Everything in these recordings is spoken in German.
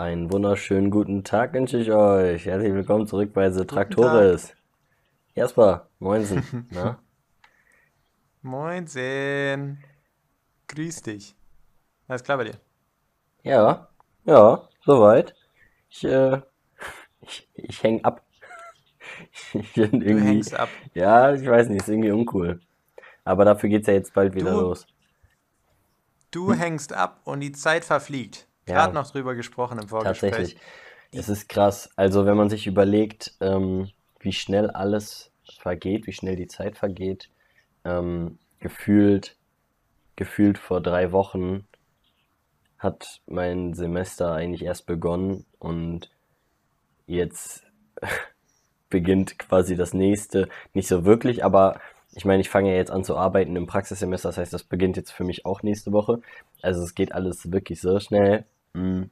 Einen wunderschönen guten Tag wünsche ich euch. Herzlich willkommen zurück bei The Traktoris. Jasper, moinsen. Na? Moinsen. Grüß dich. Alles klar bei dir? Ja, ja, soweit. Ich, äh, ich, ich häng ab. Ich bin Du irgendwie, hängst ab. ja, ich weiß nicht, ist irgendwie uncool. Aber dafür geht's ja jetzt bald wieder Du, los. du hängst ab und die Zeit verfliegt. Ja, Gerade noch drüber gesprochen im Vorgespräch. tatsächlich. Es ist krass. Also, wenn man sich überlegt, ähm, wie schnell alles vergeht, wie schnell die Zeit vergeht, ähm, gefühlt, gefühlt vor drei Wochen hat mein Semester eigentlich erst begonnen und jetzt beginnt quasi das nächste. Nicht so wirklich, aber ich meine, ich fange ja jetzt an zu arbeiten im Praxissemester, das heißt, das beginnt jetzt für mich auch nächste Woche. Also es geht alles wirklich so schnell. Mm,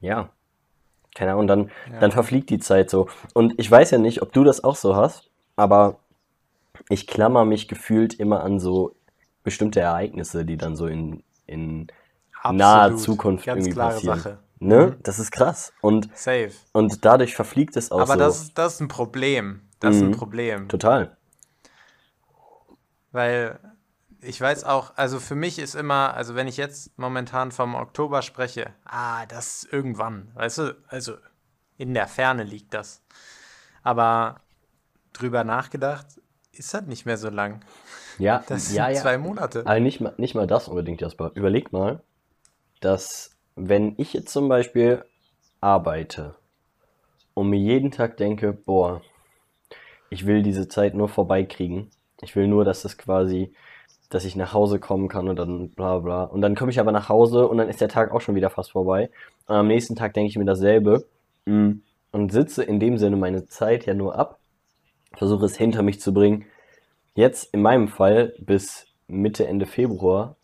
ja, keine Ahnung, dann, dann ja. verfliegt die Zeit so. Und ich weiß ja nicht, ob du das auch so hast, aber ich klammer mich gefühlt immer an so bestimmte Ereignisse, die dann so in, in naher. Zukunft Ganz irgendwie klare passieren. Sache. Ne? Mhm. Das ist krass. Und, Safe. und dadurch verfliegt es auch Aber das so. ist, das ist ein Problem. Das ist ein Mhm. Problem. Total. Weil ich weiß auch, also für mich ist immer, also wenn ich jetzt momentan vom Oktober spreche, ah, das ist irgendwann, weißt du, also in der Ferne liegt das. Aber drüber nachgedacht, ist das nicht mehr so lang. Ja, Das ja, sind ja. zwei Monate. Aber nicht mal, nicht mal das unbedingt, Jasper. Überleg mal, dass wenn ich jetzt zum Beispiel arbeite und mir jeden Tag denke, boah, ich will diese Zeit nur vorbeikriegen. Ich will nur, dass das quasi, dass ich nach Hause kommen kann und dann bla bla. Und dann komme ich aber nach Hause und dann ist der Tag auch schon wieder fast vorbei. Und am nächsten Tag denke ich mir dasselbe mm, und sitze in dem Sinne meine Zeit ja nur ab, versuche es hinter mich zu bringen. Jetzt in meinem Fall bis Mitte, Ende Februar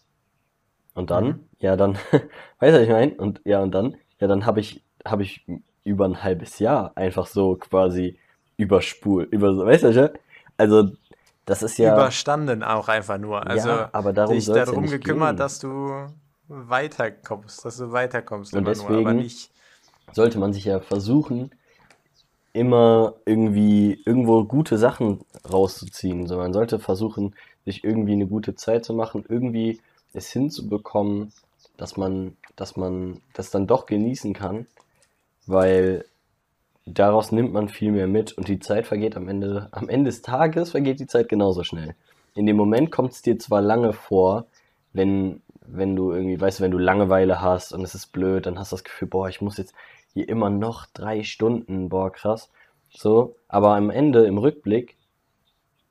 und dann, Mhm. ja, dann, weißt du, was ich meine? Und ja, und dann, ja, dann habe ich, habe ich über ein halbes Jahr einfach so quasi überspult, über weißt du, was ich meine? also das ist ja, Überstanden auch einfach nur. Also ja, aber darum dich ja darum nicht gekümmert, gehen. dass du weiterkommst, dass du weiterkommst Und immer nur, aber deswegen nicht. sollte man sich ja versuchen, immer irgendwie irgendwo gute Sachen rauszuziehen. So, man sollte versuchen, sich irgendwie eine gute Zeit zu machen, irgendwie es hinzubekommen, dass man, dass man das dann doch genießen kann, weil daraus nimmt man viel mehr mit und die Zeit vergeht am Ende, am Ende des Tages vergeht die Zeit genauso schnell. In dem Moment kommt es dir zwar lange vor, wenn, wenn du irgendwie, weißt du, wenn du Langeweile hast und es ist blöd, dann hast du das Gefühl, boah, ich muss jetzt hier immer noch drei Stunden, boah, krass. So, aber am Ende, im Rückblick,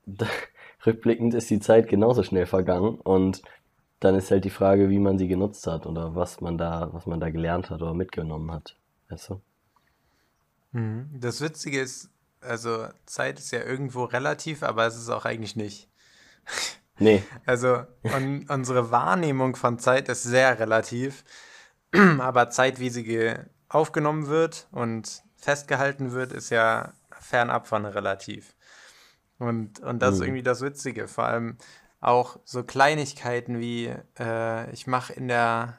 rückblickend ist die Zeit genauso schnell vergangen und dann ist halt die Frage, wie man sie genutzt hat oder was man da, was man da gelernt hat oder mitgenommen hat. Weißt du? Mhm. Das Witzige ist, also Zeit ist ja irgendwo relativ, aber es ist auch eigentlich nicht. Nee, Also un unsere Wahrnehmung von Zeit ist sehr relativ, aber Zeit, wie sie ge aufgenommen wird und festgehalten wird, ist ja fernab von relativ. Und, und das ist hm, irgendwie das Witzige. Vor allem auch so Kleinigkeiten wie, äh, ich mache in der,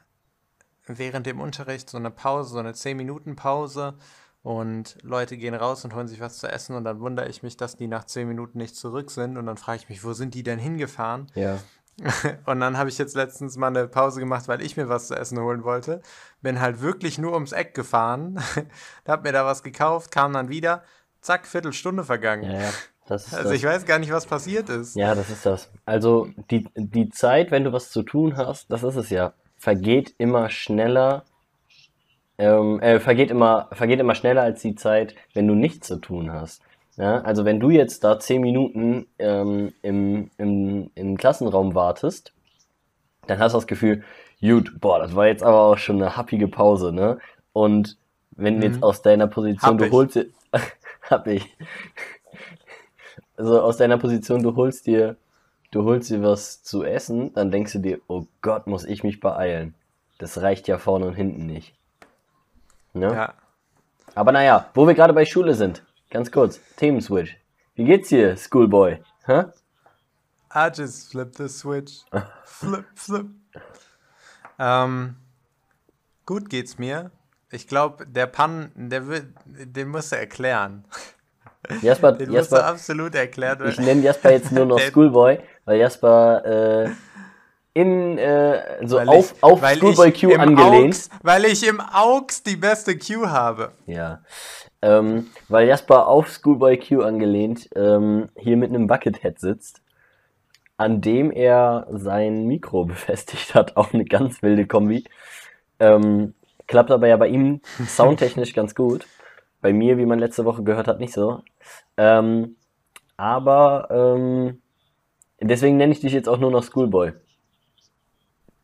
während dem Unterricht so eine Pause, so eine 10-Minuten-Pause und Leute gehen raus und holen sich was zu essen und dann wundere ich mich, dass die nach 10 Minuten nicht zurück sind und dann frage ich mich, wo sind die denn hingefahren? ja, Und dann habe ich jetzt letztens mal eine Pause gemacht, weil ich mir was zu essen holen wollte. Bin halt wirklich nur ums Eck gefahren, hab mir da was gekauft, kam dann wieder, zack, Viertelstunde vergangen. ja, ja, das Also ich das. weiß gar nicht, was passiert ist. Ja, das ist das. Also die, die Zeit, wenn du was zu tun hast, das ist es ja, vergeht immer schneller, ähm, äh, vergeht immer, vergeht immer schneller als die Zeit, wenn du nichts zu tun hast. Ja, also wenn du jetzt da zehn Minuten ähm, im, im, im Klassenraum wartest, dann hast du das Gefühl, gut, boah, das war jetzt aber auch schon eine happige Pause, ne? Und wenn jetzt Mhm. aus deiner Position, Hab du ich. holst dir, hab ich, also aus deiner Position, du holst dir, du holst dir was zu essen, dann denkst du dir, oh Gott, muss ich mich beeilen. Das reicht ja vorne und hinten nicht. Ne? Ja. Aber naja, wo wir gerade bei Schule sind, ganz kurz, Themenswitch. Wie geht's dir, Schoolboy? Hä? I just flip the switch. Flip, flip. Ähm, gut geht's mir. ich glaube, der Pan, der wird, den musst du erklären. Jasper, Den Jasper, musst du absolut erklären. ich nenne Jasper jetzt nur noch Schoolboy, weil Jasper äh, in äh, so weil auf, ich- auf Schoolboy Q angelehnt. Augs, weil ich im Augs die beste Q habe. Ja. Ähm, weil Jasper auf Schoolboy Q angelehnt ähm, hier mit einem Buckethead sitzt, an dem er sein Mikro befestigt hat. Auch eine ganz wilde Kombi. Ähm, klappt aber ja bei ihm soundtechnisch ganz gut. Bei mir, wie man letzte Woche gehört hat, nicht so. Ähm, aber ähm, deswegen nenne ich dich jetzt auch nur noch Schoolboy.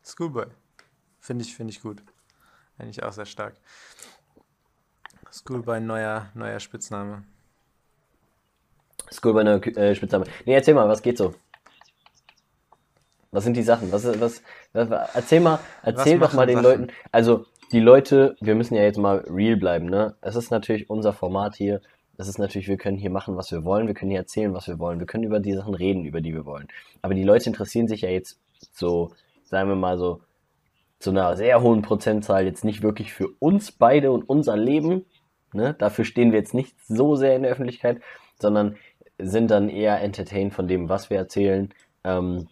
Schoolboy. Finde ich, finde ich gut. Finde ich auch sehr stark. Schoolboy, neuer, neuer Spitzname. Schoolboy neuer äh, Spitzname. Nee, erzähl mal, was geht so? Was sind die Sachen? Was, was, was, erzähl mal, erzähl doch machen mal den Sachen? Leuten. Also, die Leute, wir müssen ja jetzt mal real bleiben, ne? Es ist natürlich unser Format hier. Es ist natürlich, wir können hier machen, was wir wollen. Wir können hier erzählen, was wir wollen. Wir können über die Sachen reden, über die wir wollen. Aber die Leute interessieren sich ja jetzt so, sagen wir mal so, zu einer sehr hohen Prozentzahl jetzt nicht wirklich für uns beide und unser Leben. Ne? Dafür stehen wir jetzt nicht so sehr in der Öffentlichkeit, sondern sind dann eher entertained von dem, was wir erzählen, ähm,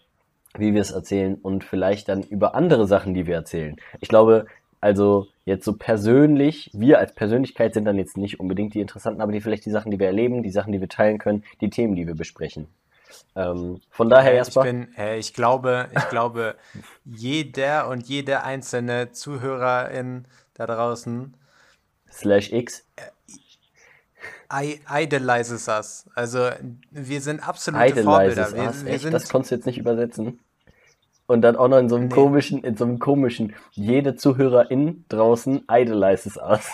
wie wir es erzählen und vielleicht dann über andere Sachen, die wir erzählen. Ich glaube, also jetzt so persönlich, wir als Persönlichkeit sind dann jetzt nicht unbedingt die interessanten, aber die vielleicht die Sachen, die wir erleben, die Sachen, die wir teilen können, die Themen, die wir besprechen. Ähm, von daher Äh, ich erstmal. bin, äh, ich glaube, ich glaube, jeder und jede einzelne Zuhörerin da draußen Slash X. i- idolizes us. Also wir sind absolute Idolizes Vorbilder. Wir, us. wir sind, Das konntest du jetzt nicht übersetzen. Und dann auch noch in so einem Nee. komischen, in so einem komischen, jede Zuhörerin draußen idolizes us.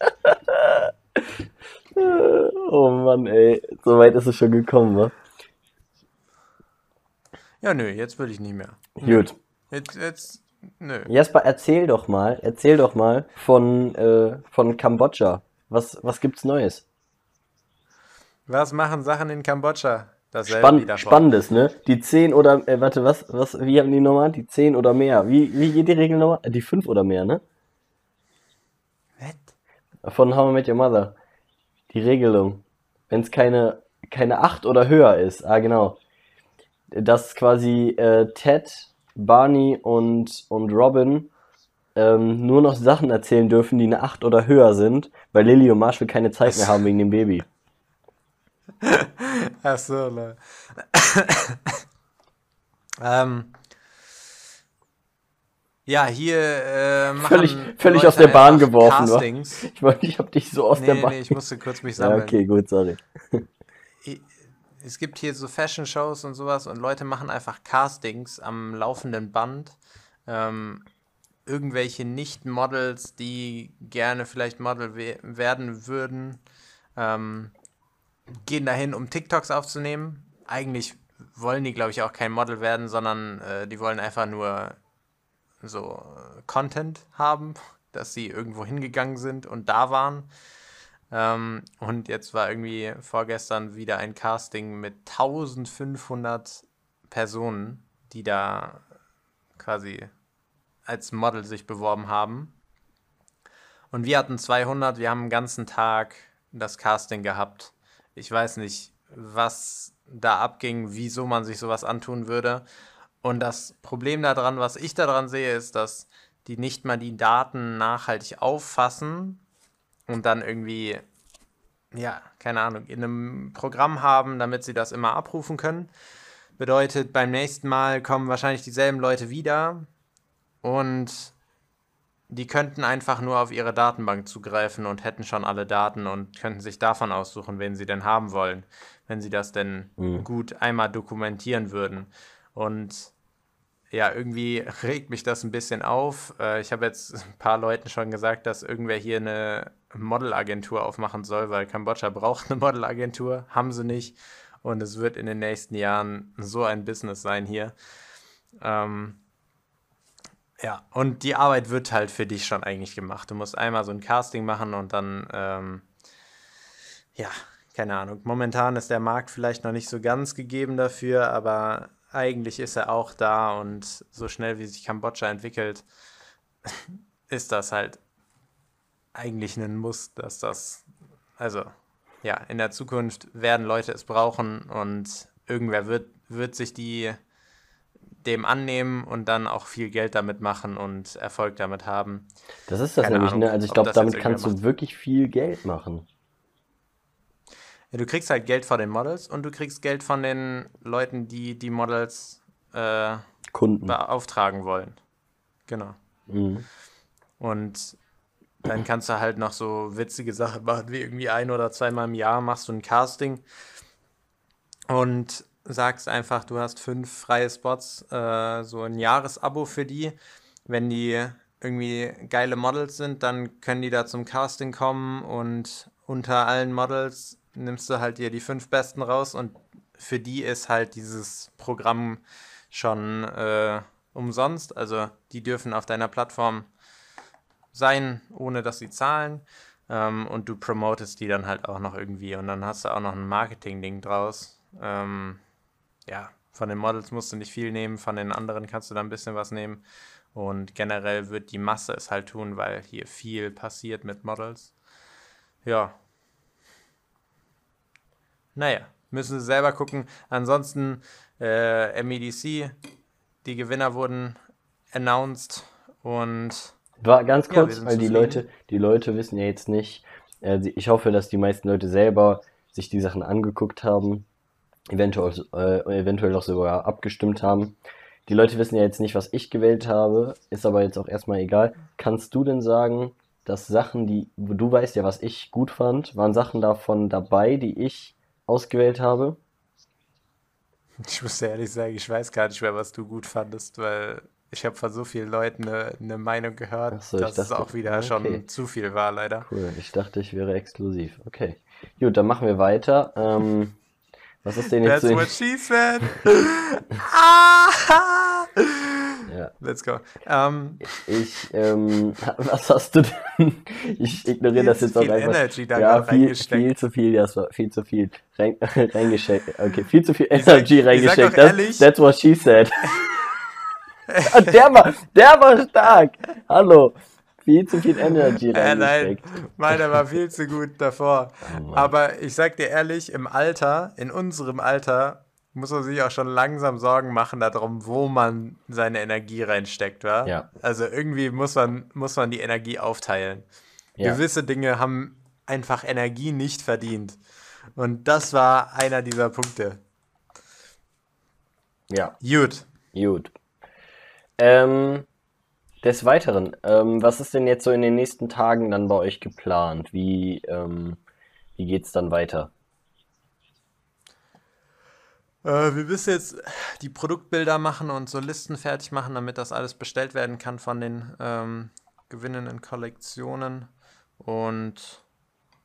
oh Mann, ey. So weit ist es schon gekommen, wa? ja, nö, jetzt will ich nicht mehr. Gut. Jetzt, jetzt, nö. Jasper, erzähl doch mal, erzähl doch mal von, äh, von Kambodscha. Was, was gibt's Neues? Was machen Sachen in Kambodscha? Spann. Spannendes, ne? Die 10 oder, äh, warte, was, was, wie haben die nochmal? Die 10 oder mehr. Wie, wie geht die Regel nochmal? Die 5 oder mehr, ne? Was? Von How I Met Your Mother. Die Regelung. Wenn es keine, keine 8 oder höher ist. Ah, genau. Dass quasi äh, Ted, Barney und, und Robin ähm, nur noch Sachen erzählen dürfen, die eine 8 oder höher sind, weil Lily und Marshall keine Zeit mehr haben wegen dem Baby. Ach so, ähm, ja, hier äh, machen Völlig- völlig Leute aus der Bahn geworfen? Castings. Ich wollte, ich hab dich so aus Nee, der Bahn. nee, ich musste kurz mich ja, sammeln. okay, gut, sorry. Es gibt hier so Fashion-Shows und sowas und Leute machen einfach Castings am laufenden Band. Ähm, irgendwelche Nicht-Models, die gerne vielleicht Model we werden würden, ähm, gehen dahin, um TikToks aufzunehmen. Eigentlich wollen die, glaube ich, auch kein Model werden, sondern äh, die wollen einfach nur so äh, Content haben, dass sie irgendwo hingegangen sind und da waren. Ähm, und jetzt war irgendwie vorgestern wieder ein Casting mit 1500 Personen, die da quasi als Model sich beworben haben. Und wir hatten 200, wir haben den ganzen Tag das Casting gehabt. Ich weiß nicht, was da abging, wieso man sich sowas antun würde. Und das Problem daran, was ich daran sehe, ist, dass die nicht mal die Daten nachhaltig auffassen und dann irgendwie, ja, keine Ahnung, in einem Programm haben, damit sie das immer abrufen können. Bedeutet, beim nächsten Mal kommen wahrscheinlich dieselben Leute wieder und die könnten einfach nur auf ihre Datenbank zugreifen und hätten schon alle Daten und könnten sich davon aussuchen, wen sie denn haben wollen, wenn sie das denn Mhm. gut einmal dokumentieren würden. Und ja, irgendwie regt mich das ein bisschen auf. Äh, ich habe jetzt ein paar Leuten schon gesagt, dass irgendwer hier eine Modelagentur aufmachen soll, weil Kambodscha braucht eine Modelagentur, haben sie nicht. Und es wird in den nächsten Jahren so ein Business sein hier. Ähm, ja, und die Arbeit wird halt für dich schon eigentlich gemacht. Du musst einmal so ein Casting machen und dann, ähm, ja, keine Ahnung. Momentan ist der Markt vielleicht noch nicht so ganz gegeben dafür, aber eigentlich ist er auch da und so schnell wie sich Kambodscha entwickelt, ist das halt eigentlich ein Muss, dass das, also ja, in der Zukunft werden Leute es brauchen und irgendwer wird, wird sich die dem annehmen und dann auch viel Geld damit machen und Erfolg damit haben. Das ist das Keine nämlich, Ahnung, ne? Also ich glaube, damit kannst du wirklich viel Geld machen. Ja, du kriegst halt Geld von den Models und du kriegst Geld von den Leuten, die die Models äh, Kunden. beauftragen wollen. Genau. Mhm. Und dann kannst du halt noch so witzige Sachen machen, wie irgendwie ein oder zweimal im Jahr machst du ein Casting und sagst einfach, du hast fünf freie Spots, äh, so ein Jahresabo für die. Wenn die irgendwie geile Models sind, dann können die da zum Casting kommen und unter allen Models nimmst du halt dir die fünf besten raus und für die ist halt dieses Programm schon äh, umsonst. Also die dürfen auf deiner Plattform sein, ohne dass sie zahlen. Ähm, und du promotest die dann halt auch noch irgendwie. Und dann hast du auch noch ein Marketing-Ding draus. Ähm, ja, von den Models musst du nicht viel nehmen, von den anderen kannst du da ein bisschen was nehmen. Und generell wird die Masse es halt tun, weil hier viel passiert mit Models. Ja. Naja, müssen sie selber gucken. Ansonsten äh, MEDC, die Gewinner wurden announced und War ganz Ja, kurz, sind weil die. Leute, die Leute wissen ja jetzt nicht, äh, ich hoffe, dass die meisten Leute selber sich die Sachen angeguckt haben, eventuell, äh, eventuell auch sogar abgestimmt haben. Die Leute wissen ja jetzt nicht, was ich gewählt habe, ist aber jetzt auch erstmal egal. Kannst du denn sagen, dass Sachen, die, wo du weißt ja, was ich gut fand, waren Sachen davon dabei, die ich ausgewählt habe? Ich muss dir ehrlich sagen, ich weiß gar nicht mehr, was du gut fandest, weil ich habe von so vielen Leuten eine, eine Meinung gehört, so, dass es dachte- auch wieder okay. schon zu viel war, leider. Cool, ich dachte, ich wäre exklusiv. Okay. Gut, dann machen wir weiter. Ähm, was ist denn jetzt That's so what she said. ah! Ja. Let's go. Ähm, Ich, ähm, was hast du denn? Ich ignoriere das jetzt auch einfach. Energy da ja, viel, viel zu viel, das war viel zu viel rein, reingesteckt. Okay, viel zu viel Energy reingesteckt. doch That's, ehrlich- that's what she said. Ah, der war, der war stark. Hallo. Viel zu viel Energy äh, nein, meiner war viel zu gut davor. Oh. Aber ich sag dir ehrlich, im Alter, in unserem Alter, muss man sich auch schon langsam Sorgen machen darum, wo man seine Energie reinsteckt, wa? Ja. Also irgendwie muss man, muss man die Energie aufteilen. Ja. Gewisse Dinge haben einfach Energie nicht verdient. Und das war einer dieser Punkte. Ja, Gut. gut. Ähm, des Weiteren, ähm, was ist denn jetzt so in den nächsten Tagen dann bei euch geplant? Wie, ähm, wie geht's dann weiter? Äh, wir müssen jetzt die Produktbilder machen und so Listen fertig machen, damit das alles bestellt werden kann von den ähm, gewinnenden Kollektionen. Und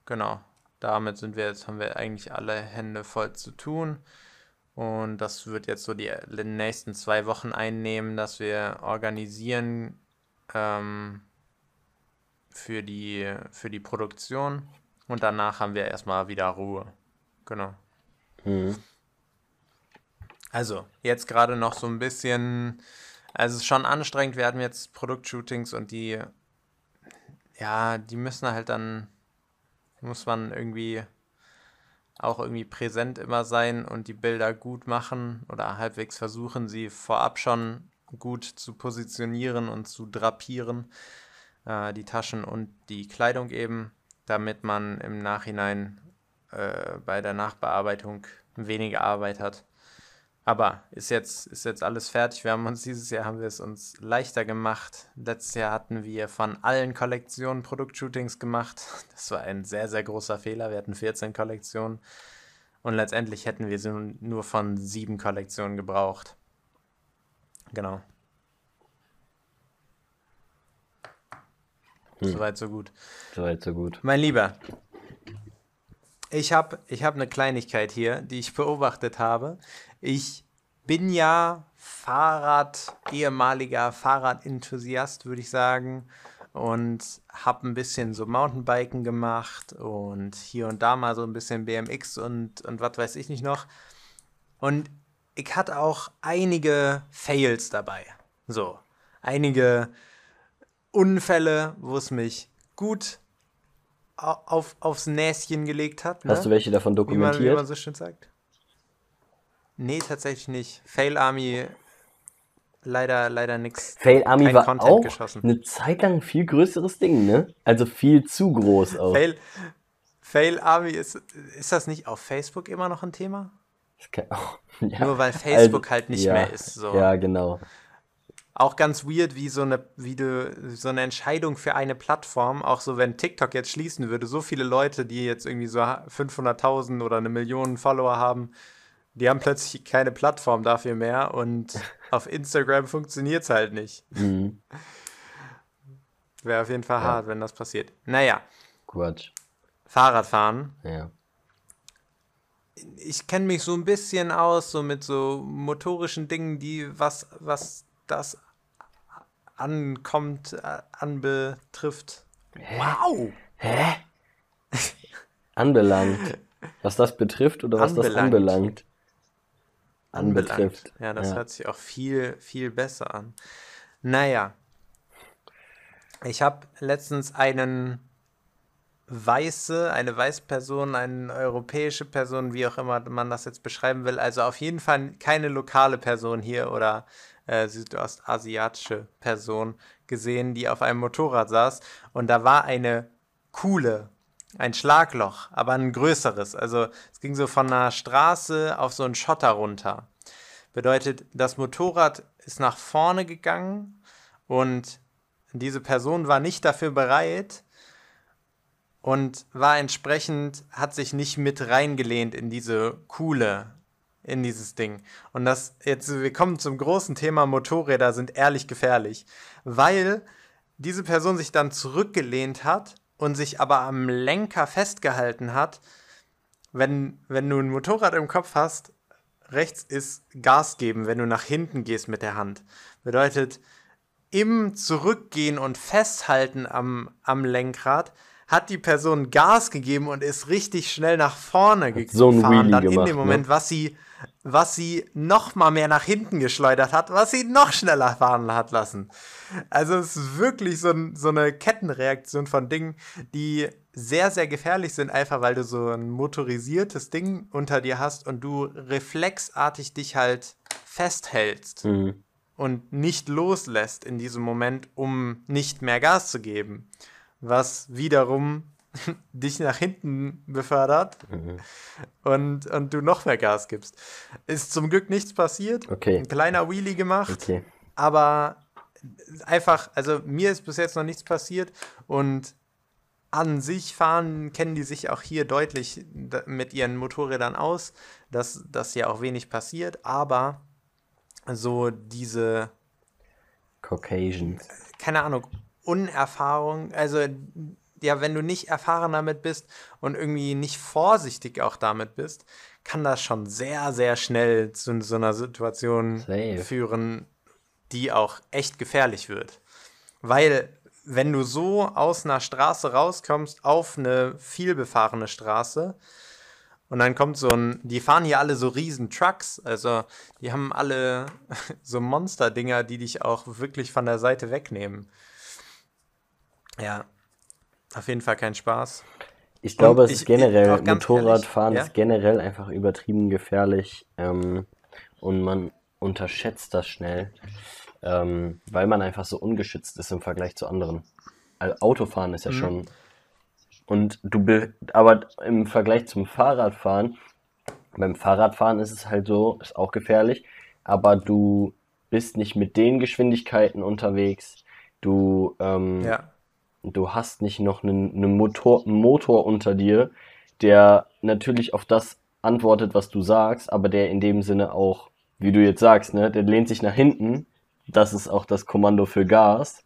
genau, damit sind wir jetzt, haben wir eigentlich alle Hände voll zu tun. Und das wird jetzt so die nächsten zwei Wochen einnehmen, dass wir organisieren ähm, für die, für die Produktion. Und danach haben wir erstmal wieder Ruhe. Genau. Mhm. Also, jetzt gerade noch so ein bisschen, also es ist schon anstrengend, wir hatten jetzt Produktshootings und die, ja, die müssen halt dann, muss man irgendwie auch irgendwie präsent immer sein und die Bilder gut machen oder halbwegs versuchen, sie vorab schon gut zu positionieren und zu drapieren, äh, die Taschen und die Kleidung eben, damit man im Nachhinein äh, bei der Nachbearbeitung weniger Arbeit hat. Aber ist jetzt, ist jetzt alles fertig. Wir haben uns dieses Jahr haben wir es uns leichter gemacht. Letztes Jahr hatten wir von allen Kollektionen Produktshootings gemacht. Das war ein sehr, sehr großer Fehler. Wir hatten 14 Kollektionen. Und letztendlich hätten wir sie nur von sieben Kollektionen gebraucht. Genau. Hm. Soweit, so gut. Soweit, so gut. Mein Lieber, ich habe ich hab eine Kleinigkeit hier, die ich beobachtet habe. Ich bin ja Fahrrad, ehemaliger Fahrradenthusiast, würde ich sagen. Und habe ein bisschen so Mountainbiken gemacht und hier und da mal so ein bisschen BMX und, und was weiß ich nicht noch. Und ich hatte auch einige Fails dabei. So, einige Unfälle, wo es mich gut auf, aufs Näschen gelegt hat. Ne? Hast du welche davon wie man, wie dokumentiert? man so schön sagt. Nee, tatsächlich nicht. Fail Army leider, leider nix. Fail Army war Content auch geschossen. eine Zeit lang ein viel größeres Ding, ne? Also viel zu groß auch. Fail, Fail Army ist, ist das nicht auf Facebook immer noch ein Thema? Kann- oh, ja. Nur weil Facebook Also, halt nicht ja, mehr ist. So. Ja, genau. Auch ganz weird, wie so eine, wie du, so eine Entscheidung für eine Plattform, auch so wenn TikTok jetzt schließen würde, so viele Leute, die jetzt irgendwie so 500.000 oder eine Million Follower haben, die haben plötzlich keine Plattform dafür mehr und auf Instagram funktioniert es halt nicht. Mhm. Wäre auf jeden Fall hart, wenn das passiert. Naja, Quatsch. Fahrradfahren. Ja. Ich kenne mich so ein bisschen aus, so mit so motorischen Dingen, die, was, was das ankommt, äh, anbetrifft. Wow! Hä? Anbelangt. Was das betrifft oder was das Anbelangt. anbelangt? Anbelangt. Anbetrifft. Ja, das Ja. hört sich auch viel, viel besser an. Naja. Ich habe letztens einen Weiße, eine Weißperson, eine europäische Person, wie auch immer man das jetzt beschreiben will, also auf jeden Fall keine lokale Person hier oder äh, südostasiatische Person gesehen, die auf einem Motorrad saß und da war eine Kuhle, ein Schlagloch, aber ein größeres. Also es ging so von einer Straße auf so einen Schotter runter. Bedeutet, das Motorrad ist nach vorne gegangen und diese Person war nicht dafür bereit und war entsprechend, hat sich nicht mit reingelehnt in diese Kuhle, in dieses Ding. Und das, jetzt, wir kommen zum großen Thema, Motorräder sind ehrlich gefährlich, weil diese Person sich dann zurückgelehnt hat und sich aber am Lenker festgehalten hat. Wenn, wenn du ein Motorrad im Kopf hast, rechts ist Gas geben, wenn du nach hinten gehst mit der Hand. Bedeutet, im Zurückgehen und Festhalten am, am Lenkrad hat die Person Gas gegeben und ist richtig schnell nach vorne gefahren. so dann in gemacht, dem ne? Moment, was sie, was sie noch mal mehr nach hinten geschleudert hat, was sie noch schneller fahren hat lassen. Also es ist wirklich so, so eine Kettenreaktion von Dingen, die sehr, sehr gefährlich sind, einfach weil du so ein motorisiertes Ding unter dir hast und du reflexartig dich halt festhältst Mhm. und nicht loslässt in diesem Moment, um nicht mehr Gas zu geben. Was wiederum dich nach hinten befördert Mhm. und, und du noch mehr Gas gibst. Ist zum Glück nichts passiert. Okay. Ein kleiner Wheelie gemacht. Okay. Aber einfach, also mir ist bis jetzt noch nichts passiert und an sich fahren, kennen die sich auch hier deutlich mit ihren Motorrädern aus, dass das ja auch wenig passiert, aber so diese, Caucasians. keine Ahnung, Unerfahrung, also ja, wenn du nicht erfahren damit bist und irgendwie nicht vorsichtig auch damit bist, kann das schon sehr, sehr schnell zu so einer Situation Safe. führen, die auch echt gefährlich wird. Weil, wenn du so aus einer Straße rauskommst auf eine vielbefahrene Straße und dann kommt so ein, die fahren hier alle so riesen Trucks, also die haben alle so Monster-Dinger, die dich auch wirklich von der Seite wegnehmen. Ja, auf jeden Fall kein Spaß. Ich glaube, Und es ich- ist generell, Motorradfahren ehrlich, ist generell einfach übertrieben gefährlich ähm, und man unterschätzt das schnell, ähm, weil man einfach so ungeschützt ist im Vergleich zu anderen. Also Autofahren ist ja Mhm. schon. Und du, be aber im Vergleich zum Fahrradfahren, beim Fahrradfahren ist es halt so, ist auch gefährlich, aber du bist nicht mit den Geschwindigkeiten unterwegs. Du, ähm, Ja, du hast nicht noch einen, einen Motor, einen Motor unter dir, der natürlich auf das antwortet, was du sagst, aber der in dem Sinne auch, wie du jetzt sagst, ne, der lehnt sich nach hinten. Das ist auch das Kommando für Gas.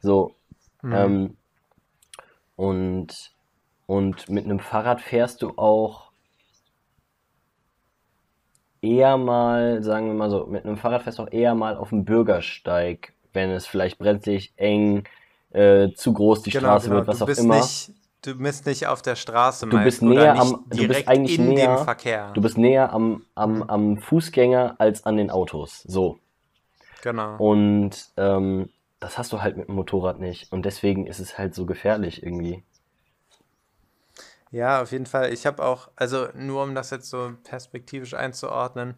So, Mhm. ähm, und, und mit einem Fahrrad fährst du auch eher mal, sagen wir mal so, mit einem Fahrrad fährst du auch eher mal auf dem Bürgersteig, wenn es vielleicht brenzlig, eng, äh, zu groß die Straße wird, was du auch bist immer. Nicht, du bist nicht auf der Straße Du bist oder näher nicht am- du bist eigentlich in näher- dem Verkehr. Du bist näher am, Mhm. am, am Fußgänger als an den Autos. So. genau. Und ähm, das hast du halt mit dem Motorrad nicht. Und deswegen ist es halt so gefährlich irgendwie. Ja, auf jeden Fall. Ich habe auch, also nur um das jetzt so perspektivisch einzuordnen,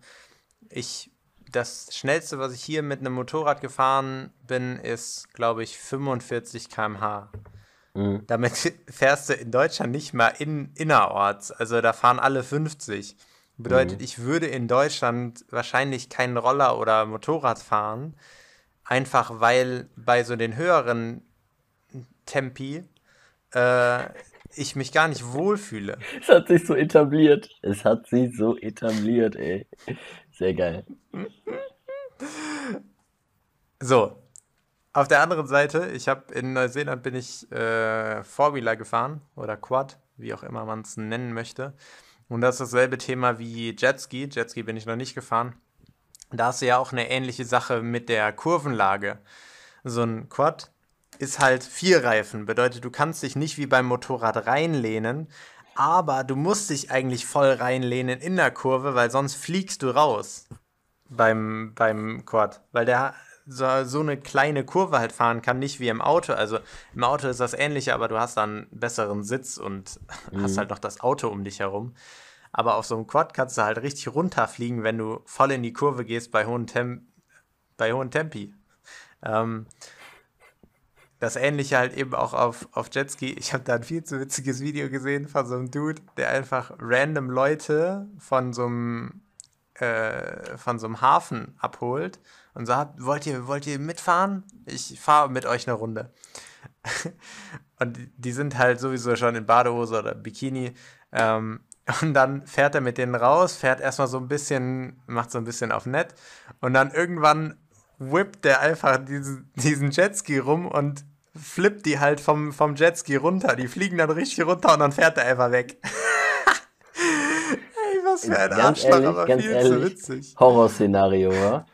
ich, das schnellste, was ich hier mit einem Motorrad gefahren bin, ist, glaube ich, 45 km/h. Mhm. Damit fährst du in Deutschland nicht mal in, innerorts. Also da fahren alle 50. Bedeutet, mhm. ich würde in Deutschland wahrscheinlich keinen Roller oder Motorrad fahren, einfach weil bei so den höheren Tempi äh, ich mich gar nicht wohlfühle. Es hat sich so etabliert. Es hat sich so etabliert, ey. Sehr geil. So. Auf der anderen Seite, ich habe in Neuseeland bin ich äh, Four-Wheeler gefahren oder Quad, wie auch immer man es nennen möchte. Und das ist dasselbe Thema wie Jetski. Jetski bin ich noch nicht gefahren. Da hast du ja auch eine ähnliche Sache mit der Kurvenlage. So ein Quad ist halt vier Reifen. Bedeutet, du kannst dich nicht wie beim Motorrad reinlehnen, aber du musst dich eigentlich voll reinlehnen in der Kurve, weil sonst fliegst du raus beim, beim Quad. Weil der so, so eine kleine Kurve halt fahren kann, nicht wie im Auto. Also im Auto ist das ähnliche, aber du hast dann einen besseren Sitz und mhm. hast halt noch das Auto um dich herum. Aber auf so einem Quad kannst du halt richtig runterfliegen, wenn du voll in die Kurve gehst bei hohen, Tem bei hohen Tempi. Ähm, das ähnliche halt eben auch auf, auf Jetski. Ich habe da ein viel zu witziges Video gesehen von so einem Dude, der einfach random Leute von so einem, äh, von so einem Hafen abholt und sagt, wollt ihr, wollt ihr mitfahren? Ich fahre mit euch eine Runde. und die sind halt sowieso schon in Badehose oder Bikini. Ähm, und dann fährt er mit denen raus, fährt erstmal so ein bisschen, macht so ein bisschen auf nett. Und dann irgendwann whippt der einfach diesen, diesen Jetski rum und flippt die halt vom, vom Jetski runter. Die fliegen dann richtig runter und dann fährt er einfach weg. Ey, was für ein Arschloch, aber viel ehrlich, zu witzig. Horrorszenario, wa?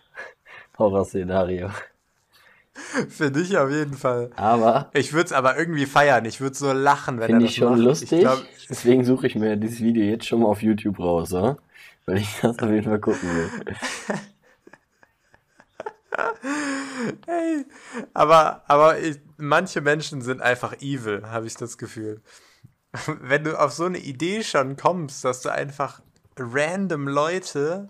Horrorszenario. Für dich auf jeden Fall. Aber. Ich würde es aber irgendwie feiern. Ich würde so lachen, wenn er das ich schon macht. lustig. Ich glaub, Deswegen suche ich mir dieses Video jetzt schon mal auf YouTube raus, oder? Weil ich das auf jeden Fall gucken will. hey, aber, aber ich, manche Menschen sind einfach evil, habe ich das Gefühl. Wenn du auf so eine Idee schon kommst, dass du einfach random Leute,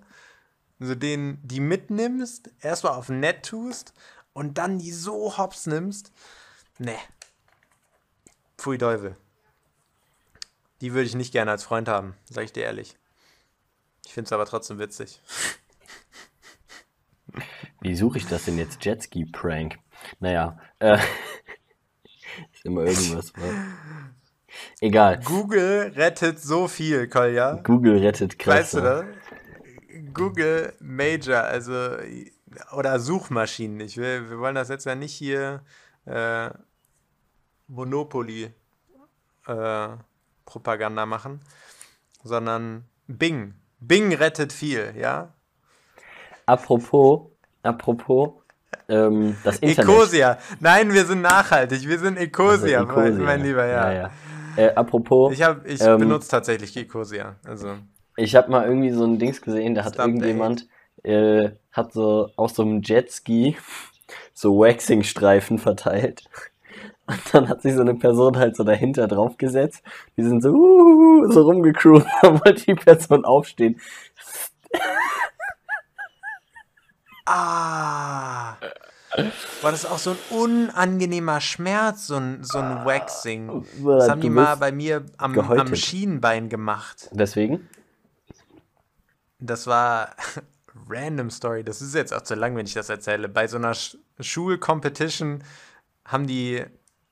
so denen die mitnimmst, erstmal auf nett tust und dann die so hops nimmst, ne. Pfui Teufel. Die würde ich nicht gerne als Freund haben, sag ich dir ehrlich. Ich finde es aber trotzdem witzig. Wie suche ich das denn jetzt? Jetski-Prank. Naja, äh, ist immer irgendwas. Ne? Egal. Google rettet so viel, Kolja. Google rettet krass. Weißt du das? Google Major, also oder Suchmaschinen. Ich will, wir wollen das jetzt ja nicht hier äh, Monopoly äh, Propaganda machen, sondern Bing. Bing rettet viel, ja. Apropos, apropos, ähm, das Internet. Ecosia. Nein, wir sind nachhaltig. Wir sind Ecosia, also Ecosia. Mein, Lieber, ja. ja, ja. Äh, apropos. Ich, hab, ich ähm, benutze tatsächlich Ecosia. Also. Ich habe mal irgendwie so ein Dings gesehen, da hat Stop irgendjemand, äh, hat so aus so einem Jetski so Waxing-Streifen verteilt. Und dann hat sich so eine Person halt so dahinter draufgesetzt. Die sind so, uh, so rumgecruised, dann wollte die Person aufstehen. Ah. War das auch so ein unangenehmer Schmerz, so ein, so ein Waxing? Das haben die mal bei mir am, am Schienenbein gemacht. Deswegen? Das war random Story. Das ist jetzt auch zu lang, wenn ich das erzähle. Bei so einer Sch Schulcompetition haben die,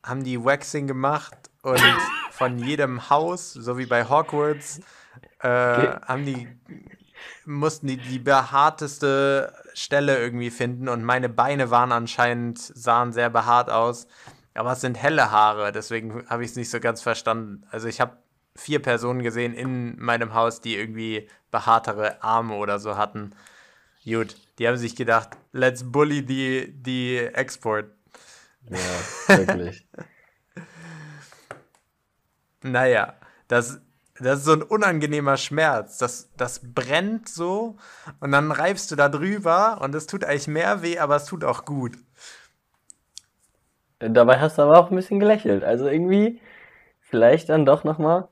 haben die Waxing gemacht und von jedem Haus, so wie bei Hogwarts, äh, haben die mussten die die behaarteste Stelle irgendwie finden und meine Beine waren anscheinend, sahen sehr behaart aus. Aber es sind helle Haare, deswegen habe ich es nicht so ganz verstanden. Also ich habe vier Personen gesehen in meinem Haus, die irgendwie behaartere Arme oder so hatten. Gut, die haben sich gedacht, let's bully die, die Export. Ja, wirklich. naja, das, das ist so ein unangenehmer Schmerz. Das, das brennt so und dann reibst du da drüber und es tut eigentlich mehr weh, aber es tut auch gut. Dabei hast du aber auch ein bisschen gelächelt. Also irgendwie vielleicht dann doch nochmal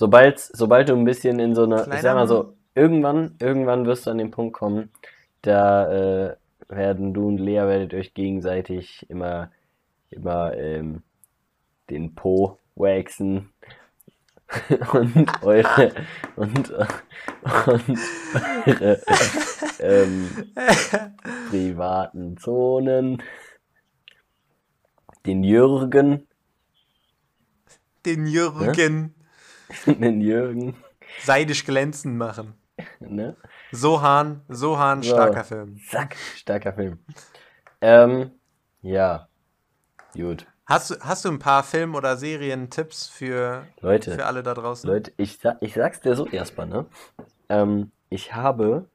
sobald, sobald du ein bisschen in so einer, ich sag mal so, irgendwann, irgendwann wirst du an den Punkt kommen, da äh, werden du und Lea werdet euch gegenseitig immer, immer ähm, den Po waxen und eure und, und eure ähm, privaten Zonen. Den Jürgen, Den Jürgen den Jürgen, seidisch glänzend machen. ne? Sohan, Sohan, So. starker Film. Zack, starker Film. Ähm, ja, gut. Hast du, hast du ein paar Film- oder Serientipps für, Leute, für alle da draußen? Leute, ich, ich sag's dir so erstmal, ne? Ähm, ich habe,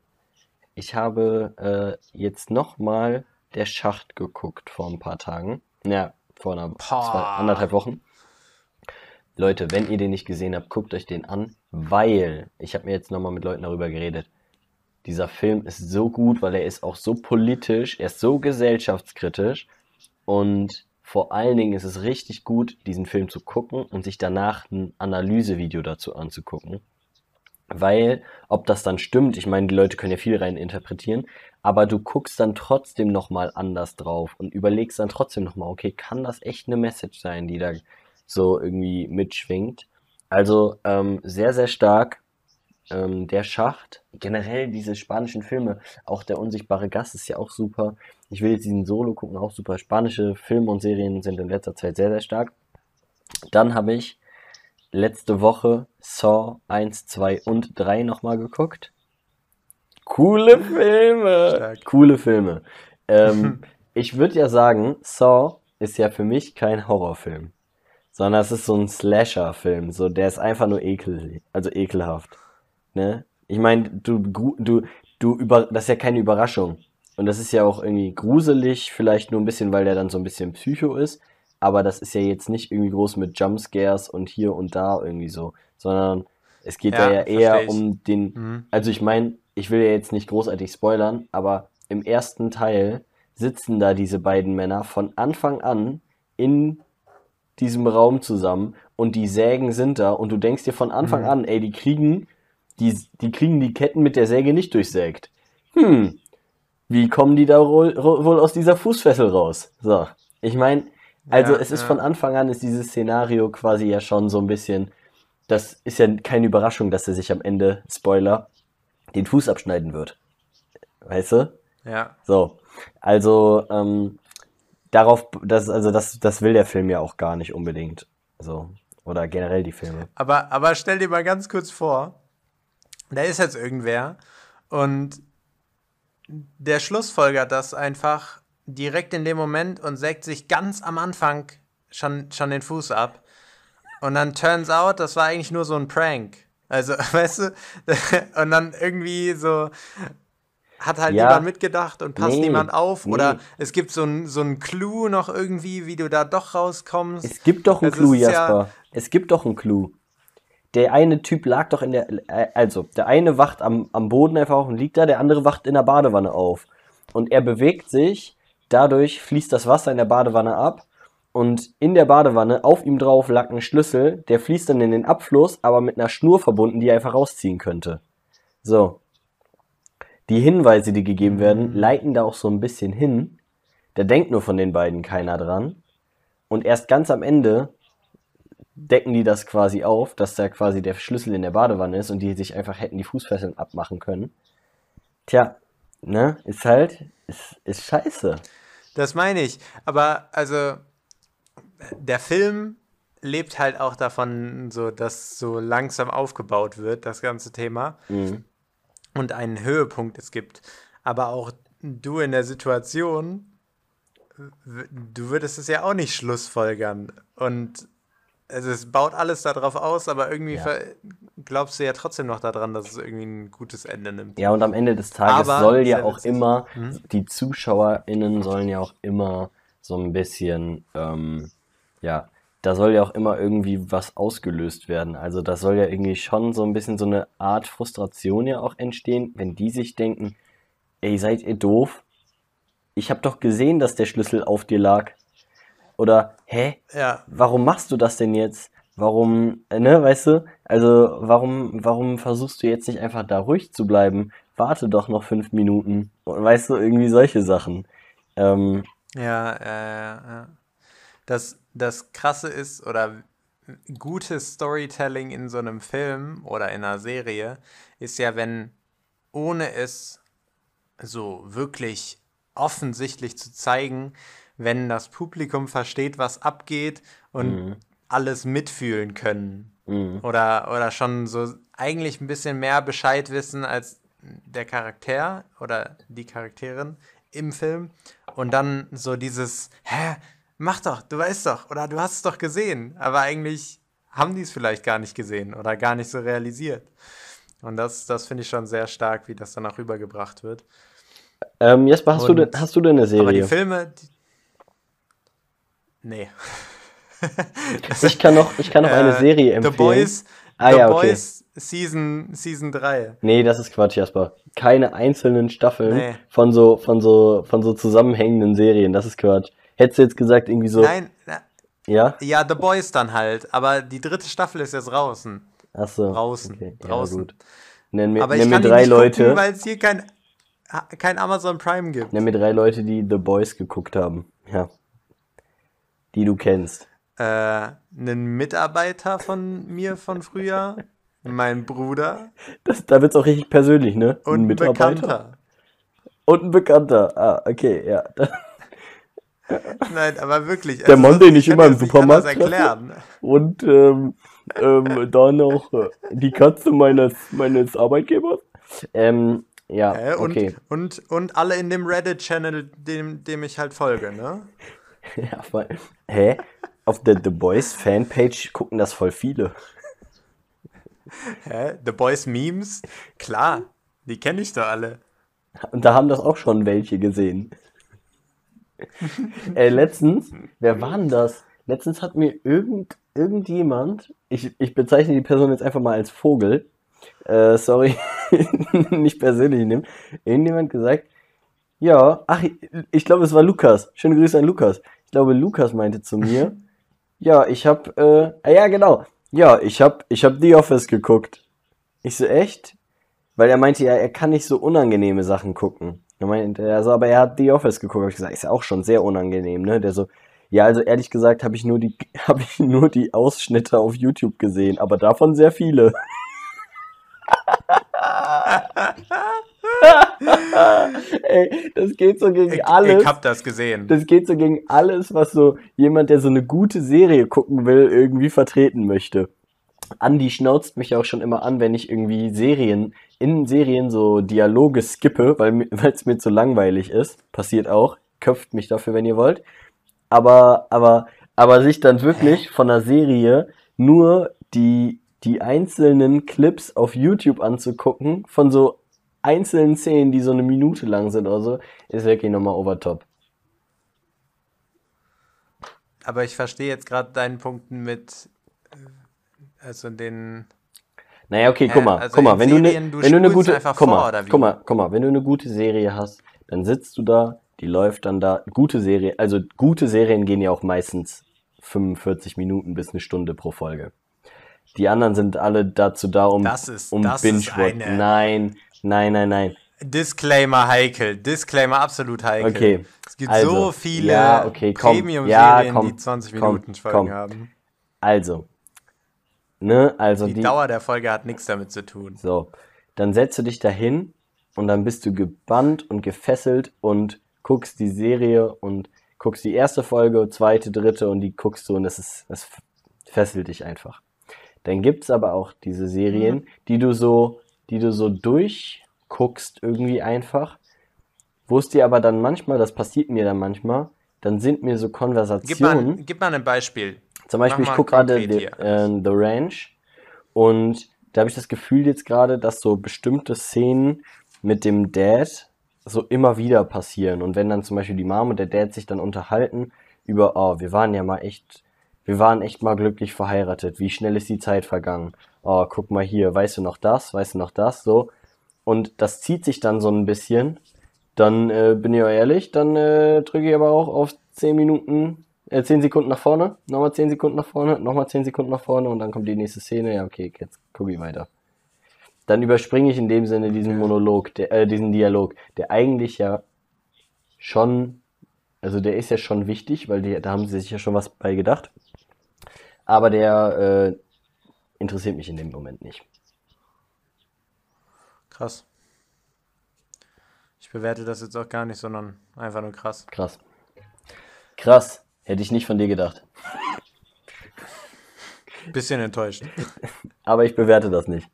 ich habe äh, jetzt nochmal der Schacht geguckt vor ein paar Tagen. Ja, vor einer, zwei, anderthalb Wochen. Leute, wenn ihr den nicht gesehen habt, guckt euch den an, weil ich habe mir jetzt nochmal mit Leuten darüber geredet. Dieser Film ist so gut, weil er ist auch so politisch, er ist so gesellschaftskritisch und vor allen Dingen ist es richtig gut, diesen Film zu gucken und sich danach ein Analysevideo dazu anzugucken. Weil, ob das dann stimmt, ich meine, die Leute können ja viel rein interpretieren, aber du guckst dann trotzdem nochmal anders drauf und überlegst dann trotzdem nochmal, okay, kann das echt eine Message sein, die da so irgendwie mitschwingt? Also ähm, sehr, sehr stark. Ähm, der Schacht, generell diese spanischen Filme, auch der unsichtbare Gast ist ja auch super. Ich will jetzt diesen Solo gucken, auch super. Spanische Filme und Serien sind in letzter Zeit sehr, sehr stark. Dann habe ich letzte Woche Saw 1, 2 und 3 nochmal geguckt. Coole Filme! Stark. Coole Filme. Ähm, ich würde ja sagen, Saw ist ja für mich kein Horrorfilm, sondern es ist so ein Slasher-Film. So, der ist einfach nur ekel, also ekelhaft. Ne? Ich meine, du, du, du über, das ist ja keine Überraschung. Und das ist ja auch irgendwie gruselig, vielleicht nur ein bisschen, weil der dann so ein bisschen Psycho ist. Aber das ist ja jetzt nicht irgendwie groß mit Jumpscares und hier und da irgendwie so, sondern es geht Ja, da ja eher um den, Mhm. also ich meine, ich will ja jetzt nicht großartig spoilern, aber im ersten Teil sitzen da diese beiden Männer von Anfang an in diesem Raum zusammen und die Sägen sind da und du denkst dir von Anfang Mhm. an, ey, die kriegen die, die kriegen die Ketten mit der Säge nicht durchsägt. Hm, wie kommen die da wohl, wohl aus dieser Fußfessel raus? So, ich meine, also Ja, es ist ja. von Anfang an ist dieses Szenario quasi ja schon so ein bisschen, das ist ja keine Überraschung, dass er sich am Ende, Spoiler, den Fuß abschneiden wird. Weißt du? Ja. So, also ähm, darauf, das, also das, das will der Film ja auch gar nicht unbedingt. So, oder generell die Filme. Aber, aber stell dir mal ganz kurz vor, da ist jetzt irgendwer und der schlussfolgert das einfach direkt in dem Moment und sägt sich ganz am Anfang schon, schon den Fuß ab. Und dann turns out, das war eigentlich nur so ein Prank. Also, weißt du, und dann irgendwie so hat halt Ja. niemand mitgedacht und passt Nee, niemand auf. Oder nee. es gibt so ein, so ein Clou noch irgendwie, wie du da doch rauskommst. Es gibt doch einen Also Clou, ist ja- Jasper. Es gibt doch einen Clou. Der eine Typ lag doch in der, äh, also, der eine wacht am, am Boden einfach auf und liegt da, der andere wacht in der Badewanne auf. Und er bewegt sich, dadurch fließt das Wasser in der Badewanne ab. Und in der Badewanne, auf ihm drauf, lag ein Schlüssel, der fließt dann in den Abfluss, aber mit einer Schnur verbunden, die er einfach rausziehen könnte. So. Die Hinweise, die gegeben werden, leiten da auch so ein bisschen hin. Da denkt nur von den beiden keiner dran. Und erst ganz am Ende decken die das quasi auf, dass da quasi der Schlüssel in der Badewanne ist und die sich einfach hätten die Fußfesseln abmachen können. Tja, ne, ist halt, ist, ist scheiße. Das meine ich. Aber also der Film lebt halt auch davon, so dass so langsam aufgebaut wird, das ganze Thema. Mhm. Und einen Höhepunkt es gibt. Aber auch du in der Situation, du würdest es ja auch nicht schlussfolgern. Und also es baut alles darauf aus, aber irgendwie Ja. glaubst du ja trotzdem noch daran, dass es irgendwie ein gutes Ende nimmt. Ja, und am Ende des Tages Aber soll ja auch immer, Mhm. die ZuschauerInnen sollen ja auch immer so ein bisschen, ähm, ja, da soll ja auch immer irgendwie was ausgelöst werden. Also da soll ja irgendwie schon so ein bisschen so eine Art Frustration ja auch entstehen, wenn die sich denken, ey, seid ihr doof? Ich hab doch gesehen, dass der Schlüssel auf dir lag. Oder, hä? Ja, Warum machst du das denn jetzt? warum, äh, ne, weißt du? Also, warum, warum versuchst du jetzt nicht einfach da ruhig zu bleiben? Warte doch noch fünf Minuten. Weißt du, irgendwie solche Sachen. Ähm, Ja, äh, ja. Das, das Krasse ist, oder gutes Storytelling in so einem Film oder in einer Serie ist ja, wenn ohne es so wirklich offensichtlich zu zeigen, wenn das Publikum versteht, was abgeht und alles mitfühlen können. Oder, oder schon so eigentlich ein bisschen mehr Bescheid wissen als der Charakter oder die Charakterin im Film. Und dann so dieses, hä, mach doch, du weißt doch, oder du hast es doch gesehen. Aber eigentlich haben die es vielleicht gar nicht gesehen oder gar nicht so realisiert. Und das, das finde ich schon sehr stark, wie das dann auch rübergebracht wird. ähm, Jesper, hast du, denn, Und- hast du denn eine Aber die Serie? Filme, die, nee. Ich kann noch, ich kann noch eine Äh, Serie The empfehlen. Boys, Ah, The ja, okay. Boys Season, Season 3. Nee, das ist Quatsch, Jasper. Keine einzelnen Staffeln Nee. von so, von so, von so zusammenhängenden Serien. Das ist Quatsch. Hättest du jetzt gesagt, irgendwie so, Nein, na, ja? ja, The Boys dann halt. Aber die dritte Staffel ist jetzt draußen. Ach so. Draußen, Okay, ja, draußen. gut. Nenn mir, Aber nenn mir drei Leute, weil es hier kein, kein Amazon Prime gibt. nenn mir drei Leute, die The Boys geguckt haben. Ja. Die du kennst. Äh, einen Mitarbeiter von mir von früher, mein Bruder Das, da wird's auch richtig persönlich, ne? und ein Bekannter. Und ein Bekannter. Ah, okay, ja. Nein, aber wirklich. Der Mann, den ich kann immer im Supermarkt erklären. Und ähm, ähm, dann noch äh, die Katze meines, meines Arbeitgebers. Ähm, ja, Hä? Und, okay. und, und alle in dem Reddit-Channel, dem, dem ich halt folge, ne? Ja, weil, hä? Auf der The Boys Fanpage gucken das voll viele. Hä? The Boys Memes? Klar, die kenne ich doch alle. Und da haben das auch schon welche gesehen. äh, letztens, wer war denn das? Letztens hat mir irgend, irgendjemand, ich, ich bezeichne die Person jetzt einfach mal als Vogel, äh, sorry, nicht persönlich nehmen, irgendjemand gesagt, ja, ach, ich, ich glaube, es war Lukas. Schöne Grüße an Lukas. Ich glaube, Lukas meinte zu mir, ja, ich hab, äh, ja, genau, ja, ich hab, ich hab The Office geguckt. Ich so, echt? Weil er meinte ja, er kann nicht so unangenehme Sachen gucken. Er meinte, er so, aber er hat The Office geguckt. Hab ich gesagt, ist ja auch schon sehr unangenehm, ne? Der so, ja, also ehrlich gesagt habe ich nur die, habe ich nur die Ausschnitte auf YouTube gesehen, aber davon sehr viele. Ey, das geht so gegen Ich, alles. ich hab das gesehen. Das geht so gegen alles, was so jemand, der so eine gute Serie gucken will, irgendwie vertreten möchte. Andi schnauzt mich auch schon immer an, wenn ich irgendwie Serien, in Serien so Dialoge skippe, weil es mir zu langweilig ist. Passiert auch. Köpft mich dafür, wenn ihr wollt. Aber, aber, aber sich dann wirklich von einer Serie nur die, die einzelnen Clips auf YouTube anzugucken, von so einzelnen Szenen, die so eine Minute lang sind oder so, ist wirklich nochmal over top. Aber ich verstehe jetzt gerade deinen Punkten mit, äh, also den, Naja, okay, guck mal, Also guck mal, wenn du, Serien, ne, du wenn du eine gute, guck vor, mal, oder wie? guck mal, guck mal, wenn du eine gute Serie hast, dann sitzt du da, die läuft dann da, gute Serie, also gute Serien gehen ja auch meistens 45 Minuten bis eine Stunde pro Folge. Die anderen sind alle dazu da, um, Das ist- um das ist Binge-Watch. eine- Nein, nein, nein, nein. Disclaimer heikel, Disclaimer absolut heikel. Okay, Es gibt also, so viele ja, okay, komm, Premium-Serien, ja, komm, die 20 komm, Minuten Folgen komm. haben. Also, ne, also Die, die, Dauer der Folge hat nichts damit zu tun. So, dann setzt du dich dahin und dann bist du gebannt und gefesselt und guckst die Serie und guckst die erste Folge, zweite, dritte und die guckst du und es ist, es fesselt dich einfach. Dann gibt's aber auch diese Serien, die du so, die du so durchguckst irgendwie einfach, wo es dir aber dann manchmal, das passiert mir dann manchmal, dann sind mir so Gib Konversationen. mal, gib mal ein Beispiel. Zum Beispiel, ich gucke gerade The, äh, The Ranch und da habe ich das Gefühl jetzt gerade, dass so bestimmte Szenen mit dem Dad so immer wieder passieren. Und wenn dann zum Beispiel die Mom und der Dad sich dann unterhalten über, oh, wir waren ja mal echt, wir waren echt mal glücklich verheiratet. Wie schnell ist die Zeit vergangen? Oh, guck mal hier, weißt du noch das? Weißt du noch das? So. Und das zieht sich dann so ein bisschen. Dann äh, bin ich auch ehrlich, dann äh, drücke ich aber auch auf 10 Minuten äh, 10 Sekunden nach vorne, nochmal 10 Sekunden nach vorne, nochmal 10 Sekunden nach vorne und dann kommt die nächste Szene. Ja, okay, jetzt gucke ich weiter. Dann überspringe ich in dem Sinne diesen Monolog, der, äh, diesen Dialog, der eigentlich ja schon, also der ist ja schon wichtig, weil die, da haben sie sich ja schon was bei gedacht. Aber der äh, interessiert mich in dem Moment nicht. Krass. Ich bewerte das jetzt auch gar nicht, sondern einfach nur krass. Krass. Krass. Hätte ich nicht von dir gedacht. Bisschen enttäuscht. Aber ich bewerte das nicht.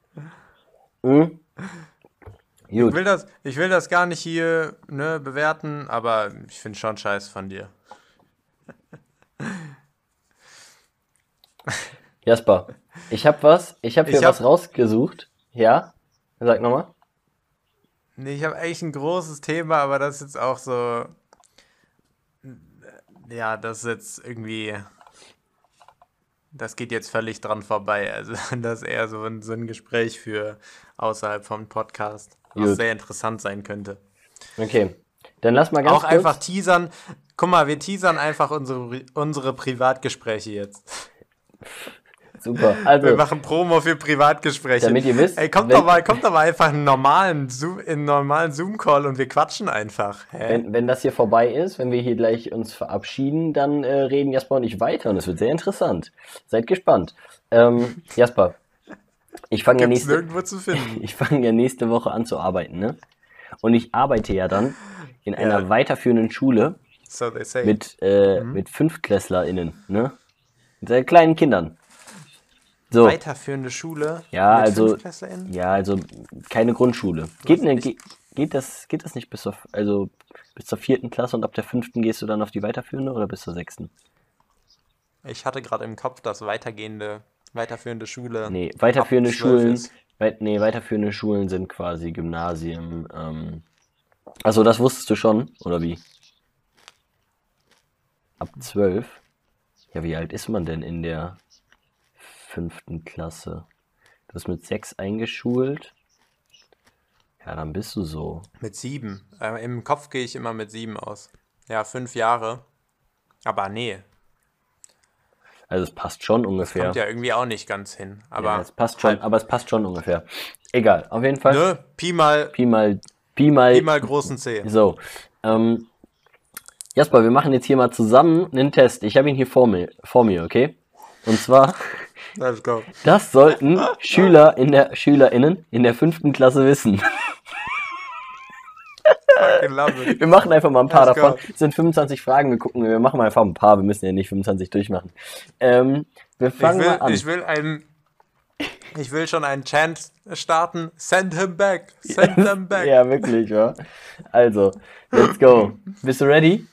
Hm? Ich Gut. will das, ich will das gar nicht hier ne, bewerten, aber ich finde schon scheiß von dir. Jasper, ich habe was, ich habe hier Ich hab- was rausgesucht. Ja? Sag nochmal. Nee, ich habe eigentlich ein großes Thema, aber das ist jetzt auch so. Ja, das ist jetzt irgendwie. Das geht jetzt völlig dran vorbei. Also, das ist eher so ein, so ein Gespräch für außerhalb vom Podcast, was Gut. sehr interessant sein könnte. Okay. Dann lass mal ganz auch kurz. einfach teasern. Guck mal, wir teasern einfach unsere, unsere Privatgespräche jetzt. Super. Wir Also, machen Promo für Privatgespräche. damit ihr wisst, Ey, kommt doch mal, kommt doch mal einfach in einen normalen Zoom, in einen normalen Zoom-Call und wir quatschen einfach. Hä? wenn, wenn das hier vorbei ist, wenn wir hier gleich uns verabschieden, dann äh, reden Jasper und ich weiter und es wird sehr interessant. Seid gespannt. Ähm, Jasper, ich fange ja nächste, ich fange ja nächste Woche an zu arbeiten, ne? Und ich arbeite ja dann in einer Ja. weiterführenden Schule So mit, äh, mit FünftklässlerInnen, ne? Mit sehr kleinen Kindern. So, Weiterführende Schule. Ja, also- ja, also keine Grundschule. Geht, ne, geht, geht, das, geht das nicht bis zur, also bis zur vierten Klasse und ab der fünften gehst du dann auf die weiterführende oder bis zur sechsten? Ich hatte gerade im Kopf, dass weitergehende, weiterführende Schule. Nee, weiterführende ab 12 Schulen, weit, nee, weiterführende Schulen sind quasi Gymnasien. Ähm, also das wusstest du schon, oder wie? Ab zwölf? Ja, wie alt ist man denn in der fünften Klasse? Du bist mit sechs eingeschult. Ja, dann bist du so. Mit sieben. Äh, Im Kopf gehe ich immer mit sieben aus. Ja, fünf Jahre. Aber nee, Also es passt schon ungefähr. kommt ja irgendwie auch nicht ganz hin. Aber ja, es passt schon, aber es passt schon ungefähr. Egal, auf jeden Fall. ne, Pi mal, Pi mal, Pi mal, Pi mal großen C. So, ähm, Jasper, wir machen jetzt hier mal zusammen einen Test. Ich habe ihn hier vor mir, vor mir, okay? Und zwar, Let's go. das sollten Schüler in der SchülerInnen in der fünften Klasse wissen. Wir machen einfach mal ein paar Let's go. davon. Es sind 25 Fragen, wir gucken, wir machen mal einfach ein paar, wir müssen ja nicht 25 durchmachen. Ähm, wir Ich fangen will, mal an. ich will einen. Ich will schon einen Chant starten. Send him back. Send them back. ja, wirklich, ja. Also, let's go. Bist du ready?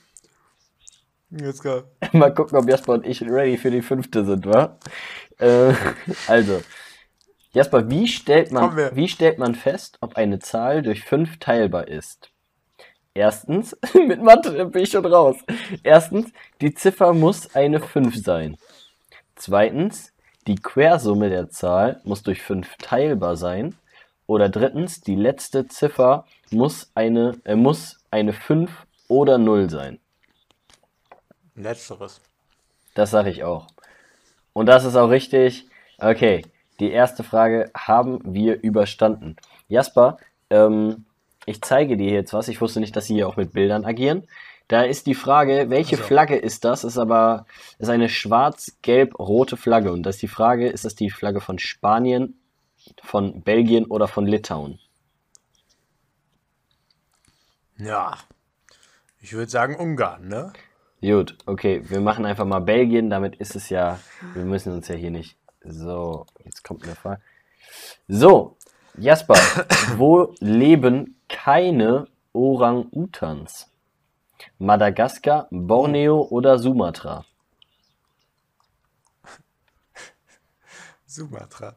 Let's go. Mal gucken, ob Jasper und ich ready für die fünfte sind, wa? Äh, also, Jasper, wie stellt, man, wie stellt man fest, ob eine Zahl durch fünf teilbar ist? Erstens, mit Mathe bin ich schon raus. Erstens, die Ziffer muss eine 5 sein. Zweitens, die Quersumme der Zahl muss durch 5 teilbar sein. Oder drittens, die letzte Ziffer muss eine, äh, muss eine 5 oder 0 sein. Letzteres. Das sage ich auch. Und das ist auch richtig. Okay, die erste Frage haben wir überstanden. Jasper, ähm, ich zeige dir jetzt was. Ich wusste nicht, dass sie hier auch mit Bildern agieren. Da ist die Frage, welche Also. Flagge ist das? Ist aber ist eine schwarz-gelb-rote Flagge. Und das ist die Frage, ist das die Flagge von Spanien, von Belgien oder von Litauen? Ja. Ich würde sagen Ungarn, ne? Gut, okay, wir machen einfach mal Belgien, damit ist es ja, wir müssen uns ja hier nicht. So, jetzt kommt eine Frage. So, Jasper, wo leben keine Orang-Utans? Madagaskar, Borneo oder Sumatra? Sumatra.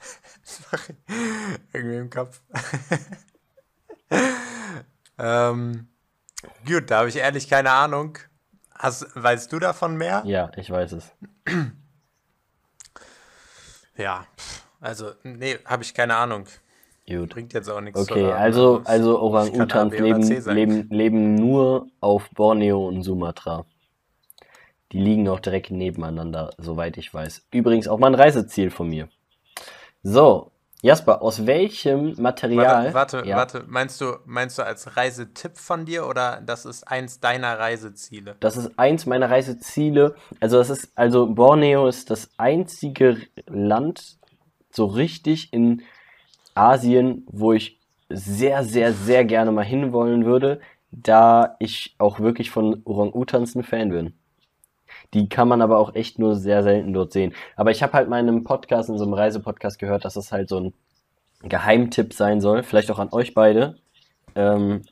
Sorry. Irgendwie im Kopf. ähm, gut, da habe ich ehrlich keine Ahnung. Hast, weißt du davon mehr? Ja, ich weiß es. Ja. Also, nee, habe ich keine Ahnung. Gut. Bringt jetzt auch nichts. zu Okay, raten, also, also es kann A, Orang-Utans leben, leben, leben nur auf Borneo und Sumatra. Die liegen auch direkt nebeneinander, soweit ich weiß. Übrigens auch mal ein Reiseziel von mir. So, Jasper, aus welchem Material. Warte, warte, ja, warte. Meinst du, meinst du als Reisetipp von dir oder das ist eins deiner Reiseziele? Das ist eins meiner Reiseziele. Also, das ist, also Borneo ist das einzige Land so richtig in Asien, wo ich sehr, sehr, sehr gerne mal hinwollen würde, da ich auch wirklich von Orang-Utans ein Fan bin. Die kann man aber auch echt nur sehr selten dort sehen. Aber ich habe halt mal in einem Podcast, in so einem Reisepodcast gehört, dass das halt so ein Geheimtipp sein soll. Vielleicht auch an euch beide. Ähm,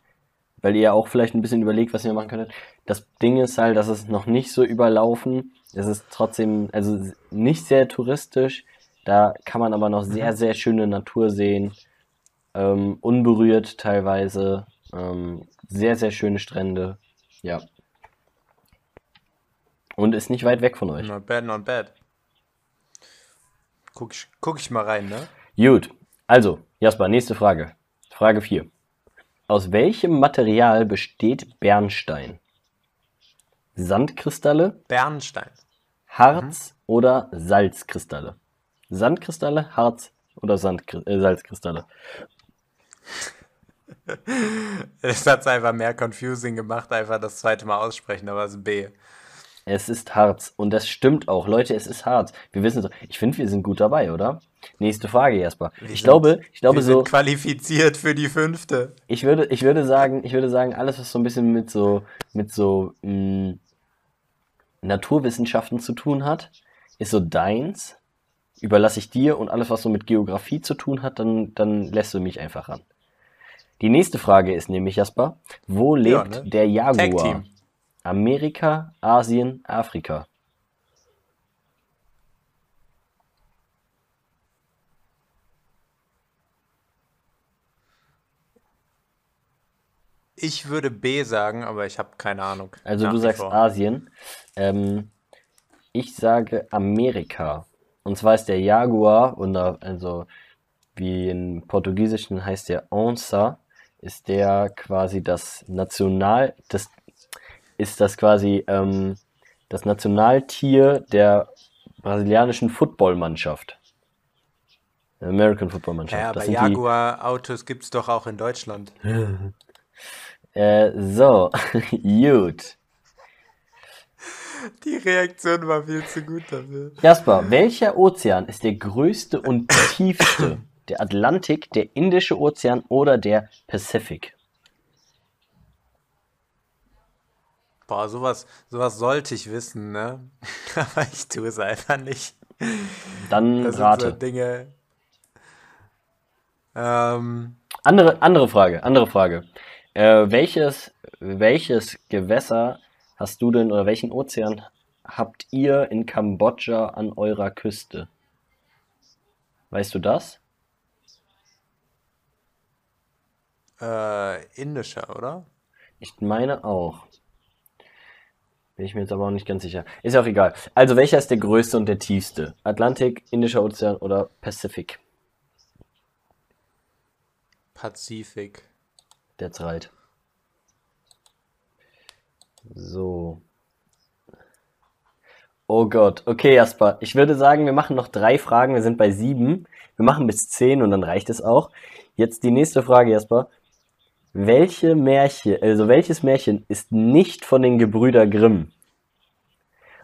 weil ihr ja auch vielleicht ein bisschen überlegt, was ihr machen könntet. Das Ding ist halt, dass es noch nicht so überlaufen. Es ist trotzdem, also nicht sehr touristisch. Da kann man aber noch sehr, sehr schöne Natur sehen. Ähm, unberührt teilweise. Ähm, sehr, sehr schöne Strände. Ja. Und ist nicht weit weg von euch. Not bad, not bad. Guck ich, guck ich mal rein, ne? Gut. Also, Jasper, nächste Frage. Frage 4. Aus welchem Material besteht Bernstein? Sandkristalle, Bernstein. Harz oder Salzkristalle? Sandkristalle, Harz oder Sandkri äh, Salzkristalle? Das hat es einfach mehr confusing gemacht, einfach das zweite Mal aussprechen, aber es ist B. Es ist Harz. Und das stimmt auch. Leute, es ist Harz. Wir wissen es. Ich finde, wir sind gut dabei, oder? Nächste Frage, Jasper. Wir Ich sind- glaube, ich glaube Wir so, sind qualifiziert für die fünfte. ich würde, ich würde sagen, ich würde sagen, alles, was so ein bisschen mit so, mit so mh, Naturwissenschaften zu tun hat, ist so deins. Überlasse ich dir und alles, was so mit Geografie zu tun hat, dann, dann lässt du mich einfach ran. Die nächste Frage ist nämlich, Jasper, wo Ja, lebt ne? der Jaguar? Amerika, Asien, Afrika. Ich würde B sagen, aber ich habe keine Ahnung. Also Nach du sagst vor. Asien. Ähm, ich sage Amerika. Und zwar ist der Jaguar, und also wie im Portugiesischen heißt der Onça, ist der quasi das National, das ist das quasi ähm, das Nationaltier der brasilianischen Footballmannschaft. American Footballmannschaft. Ja, das aber Jaguar-Autos gibt es doch auch in Deutschland. äh, so, gut. Die Reaktion war viel zu gut dafür. Jasper, welcher Ozean ist der größte und tiefste? Der Atlantik, der Indische Ozean oder der Pazifik? Boah, sowas, sowas sollte ich wissen, ne? Aber ich tue es einfach nicht. Dann Das sind so rate. Dinge. Ähm, Andere, andere Frage, andere Frage. Äh, welches, welches Gewässer hast du denn oder welchen Ozean habt ihr in Kambodscha an eurer Küste? Weißt du das? äh, indischer, oder? Ich meine auch. Bin ich mir jetzt aber auch nicht ganz sicher. Ist ja auch egal. Also, welcher ist der größte und der tiefste? Atlantik, Indischer Ozean oder Pazifik? Pazifik. That's right. So. Oh Gott. Okay, Jasper. Ich würde sagen, wir machen noch drei Fragen. Wir sind bei sieben. Wir machen bis zehn und dann reicht es auch. Jetzt die nächste Frage, Jasper. Welche Märchen, also welches Märchen ist nicht von den Gebrüder Grimm?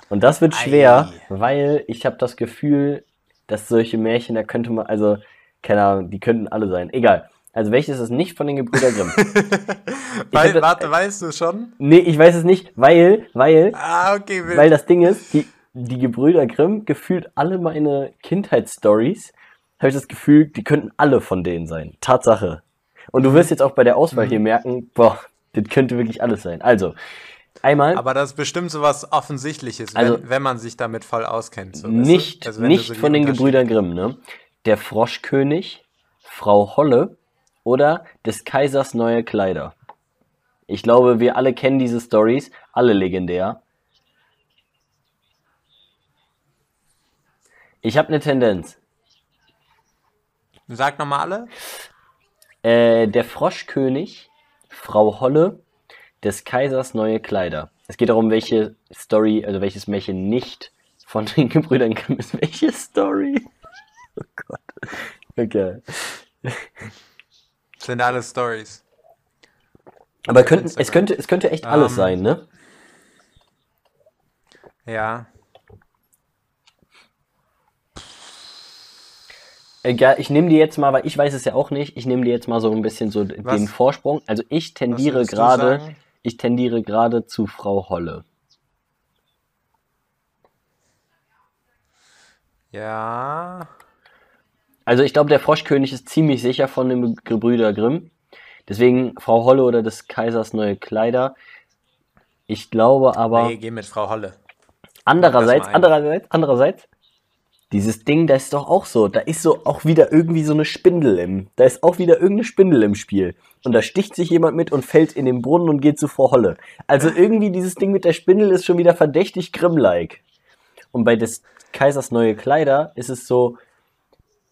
Und das wird schwer, Ei. weil ich habe das Gefühl, dass solche Märchen, da könnte man, also, keine Ahnung, die könnten alle sein. Egal. Also welches ist nicht von den Gebrüder Grimm? Weil, hab- warte, weißt du schon? Nee, ich weiß es nicht, weil, weil, Ah, okay, wild. weil das Ding ist, die, die Gebrüder Grimm, gefühlt alle meine Kindheitsstories, habe ich das Gefühl, die könnten alle von denen sein. Tatsache. Und du wirst jetzt auch bei der Auswahl hier merken, boah, das könnte wirklich alles sein. Also, einmal Aber das ist bestimmt so was Offensichtliches, wenn, Also- wenn man sich damit voll auskennt. So, nicht, Also nicht so von den Gebrüdern Grimm, ne? Der Froschkönig, Frau Holle oder des Kaisers neue Kleider. Ich glaube, wir alle kennen diese Stories, alle legendär. Ich habe eine Tendenz. Sag nochmal alle. Äh, der Froschkönig, Frau Holle, des Kaisers neue Kleider. Es geht darum, welche Story, also welches Märchen nicht von den Gebrüdern Grimm ist. Welche Story? Oh Gott. Okay. Sind alle Stories. Aber könnten, es, könnte, es könnte echt alles Ähm, sein, ne? Ja. Egal, ich nehme dir jetzt mal, weil ich weiß es ja auch nicht, ich nehme dir jetzt mal so ein bisschen so den Was- Vorsprung. Also ich tendiere gerade, ich tendiere gerade zu Frau Holle. Ja. Also ich glaube, der Froschkönig ist ziemlich sicher von den Gebrüder Grimm. Deswegen Frau Holle oder des Kaisers neue Kleider. Ich glaube aber, Nee, geh mit Frau Holle. andererseits, andererseits, andererseits, dieses Ding, das ist doch auch so. Da ist so auch wieder irgendwie so eine Spindel im, da ist auch wieder irgendeine Spindel im Spiel. Und da sticht sich jemand mit und fällt in den Brunnen und geht zu Frau Holle. Also irgendwie dieses Ding mit der Spindel ist schon wieder verdächtig Grimm-like. Und bei des Kaisers neue Kleider ist es so,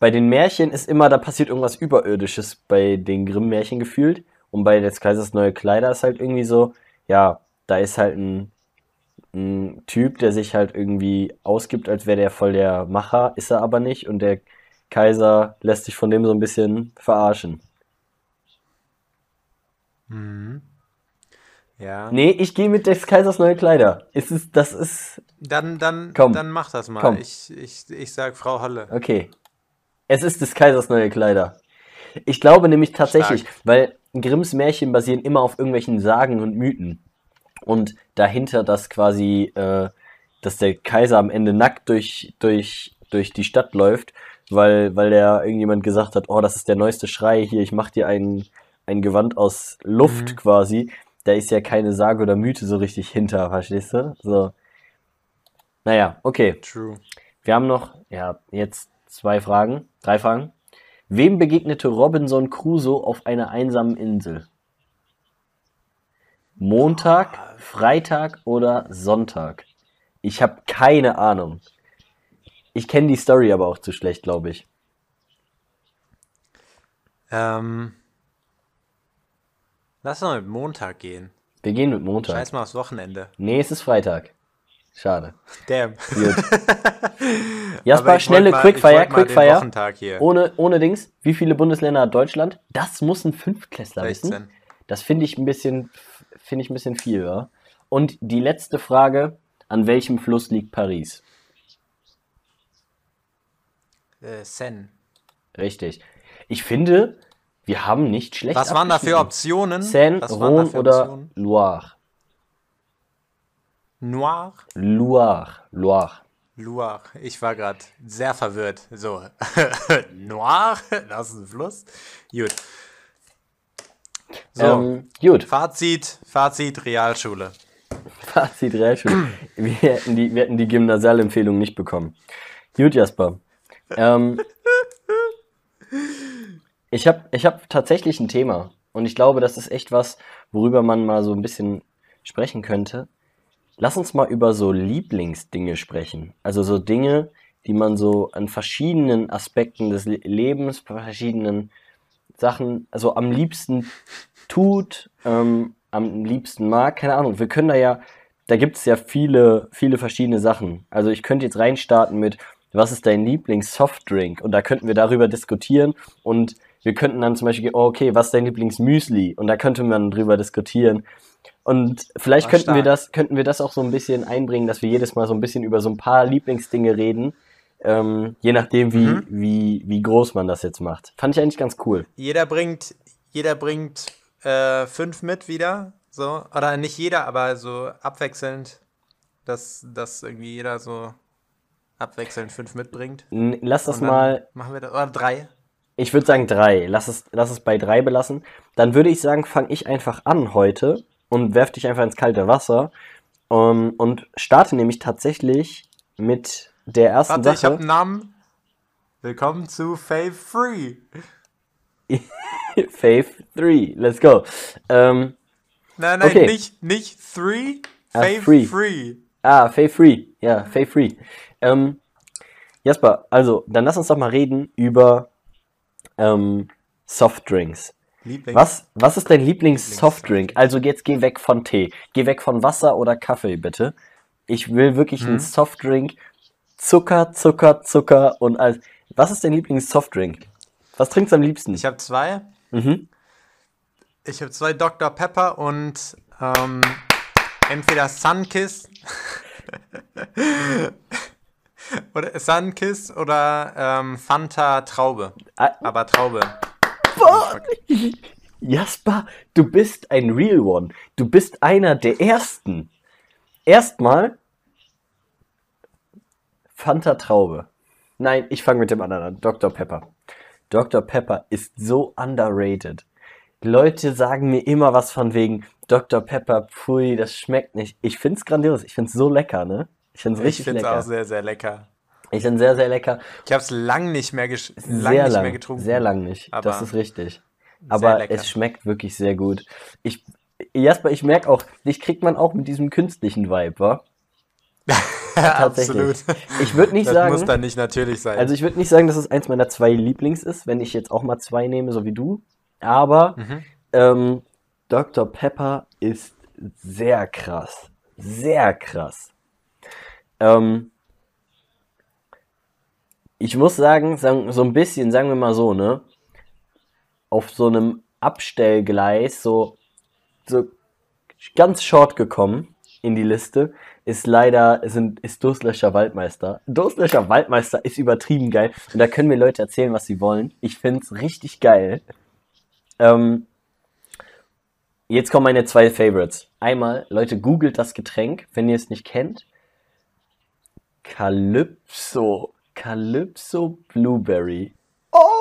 bei den Märchen ist immer, da passiert irgendwas Überirdisches bei den Grimm-Märchen gefühlt. Und bei des Kaisers neue Kleider ist halt irgendwie so, ja, da ist halt ein, ein Typ, der sich halt irgendwie ausgibt, als wäre der voll der Macher, ist er aber nicht. Und der Kaiser lässt sich von dem so ein bisschen verarschen. Mhm. Ja. Nee, ich gehe mit des Kaisers neue Kleider. Es ist, das ist, Dann, dann, Komm. dann mach das mal. Komm. Ich, ich, ich sag Frau Holle. Okay. Es ist des Kaisers neue Kleider. Ich glaube nämlich tatsächlich, Stark. weil Grimms Märchen basieren immer auf irgendwelchen Sagen und Mythen. Und dahinter, dass quasi, äh, dass der Kaiser am Ende nackt durch, durch, durch die Stadt läuft, weil, weil der irgendjemand gesagt hat, oh, das ist der neueste Schrei hier, ich mach dir ein, ein Gewand aus Luft Mhm. quasi. Da ist ja keine Sage oder Mythe so richtig hinter, verstehst du? So. Naja, okay. True. Wir haben noch, ja, jetzt zwei Fragen, drei Fragen. Wem begegnete Robinson Crusoe auf einer einsamen Insel? Montag, Freitag oder Sonntag? Ich habe keine Ahnung. Ich kenne die Story aber auch zu schlecht, glaube ich. Ähm, lass mal mit Montag gehen. Wir gehen mit Montag. Scheiß mal aufs Wochenende. Nee, es ist Freitag. Schade. Damn. Gut. Jasper, schnelle mal- Quickfire, Quickfire. Ohne, ohne Dings. Wie viele Bundesländer hat Deutschland? Das muss ein Fünftklässler wissen. 16. Das finde ich ein bisschen, finde ich ein bisschen viel, ja. Und die letzte Frage: An welchem Fluss liegt Paris? Äh, Sen. Richtig. Ich finde, wir haben nicht schlecht. Was waren da für. Optionen? Seine, für oder Optionen? Loire? Noir? Loire. Loire. Loire. Ich war gerade sehr verwirrt. So. Noir? Das ist ein Fluss? Gut. So. Ähm, gut. Fazit, Fazit, Realschule. Fazit Realschule. wir, hätten die, wir hätten die Gymnasialempfehlung nicht bekommen. Gut, Jasper. Ähm, ich habe ich hab tatsächlich ein Thema. Und ich glaube, das ist echt was, worüber man mal so ein bisschen sprechen könnte. Lass uns mal über so Lieblingsdinge sprechen. Also so Dinge, die man so an verschiedenen Aspekten des Le Lebens, verschiedenen Sachen, also am liebsten tut, ähm, am liebsten mag, keine Ahnung. Wir können da ja, da gibt es ja viele, viele verschiedene Sachen. Also ich könnte jetzt reinstarten mit, was ist dein Lieblings-Softdrink? Und da könnten wir darüber diskutieren und wir könnten dann zum Beispiel, oh, okay, was ist dein Lieblingsmüsli? Und da könnte man drüber diskutieren. Und vielleicht Ah, könnten wir das, könnten wir das auch so ein bisschen einbringen, dass wir jedes Mal so ein bisschen über so ein paar Lieblingsdinge reden, ähm, je nachdem, wie, Mhm. wie, wie groß man das jetzt macht. Fand ich eigentlich ganz cool. Jeder bringt, jeder bringt äh, fünf mit wieder. So. Oder nicht jeder, aber so abwechselnd, dass, dass irgendwie jeder so abwechselnd fünf mitbringt. Lass das mal, Machen wir das. Oder drei. ich würde sagen drei. Lass es, lass es bei drei belassen. Dann würde ich sagen, fange ich einfach an heute und werf dich einfach ins kalte Wasser. Um, und starte nämlich tatsächlich mit der ersten Warte, ich habe Sache. einen Namen. Willkommen zu Fave Free. Fave 3. Let's go. Ähm, Nein, nein, Okay. nicht, nicht Three. Ah, Fave free. Free. Ah, Fave Free. Ja, Fave Free. Ähm, Jasper, also, dann lass uns doch mal reden über ähm, Softdrinks. Lieblings Was, was ist dein Lieblings-Softdrink? Also jetzt geh weg von Tee. Geh weg von Wasser oder Kaffee, bitte. Ich will wirklich Hm? einen Softdrink. Zucker, Zucker, Zucker und alles. Was ist dein Lieblings-Softdrink? Was trinkst du am liebsten? Ich habe zwei. Mhm. Ich habe zwei Dr. Pepper und ähm, entweder Sunkiss oder Sunkiss oder ähm, Fanta Traube. Ah, Aber Traube. Jasper, du bist ein Real One. Du bist einer der Ersten. Erstmal Fanta Traube. Nein, ich fange mit dem anderen an. Dr. Pepper. Dr. Pepper ist so underrated. Leute sagen mir immer was von wegen Dr. Pepper, pfui, das schmeckt nicht. Ich find's grandios. Ich find's so lecker, ne? Ich find's Ich richtig finde es lecker. auch sehr, sehr lecker. ich find's sehr, sehr lecker. Ich habe es lang nicht mehr, gesch lang sehr nicht lang, mehr getrunken. sehr lang nicht. Aber das ist richtig. Aber es schmeckt wirklich sehr gut. Ich, Jasper, ich merke auch, dich kriegt man auch mit diesem künstlichen Vibe, wa? Tatsächlich. Absolut. Ich würde nicht das sagen, muss dann nicht natürlich sein. also ich würde nicht sagen, dass es eins meiner zwei Lieblings ist, wenn ich jetzt auch mal zwei nehme, so wie du. Aber Mhm. ähm, Dr. Pepper ist sehr krass. Sehr krass. Ähm, ich muss sagen, sagen, so ein bisschen, sagen wir mal so, ne? Auf so einem Abstellgleis, so, so ganz short gekommen in die Liste, ist leider, sind, ist Durstlöscher Waldmeister. Durstlöscher Waldmeister ist übertrieben geil. Und da können mir Leute erzählen, was sie wollen. Ich find's richtig geil. Ähm, jetzt kommen meine zwei Favorites. Einmal, Leute, googelt das Getränk, wenn ihr es nicht kennt. Calypso. Calypso Blueberry. Oh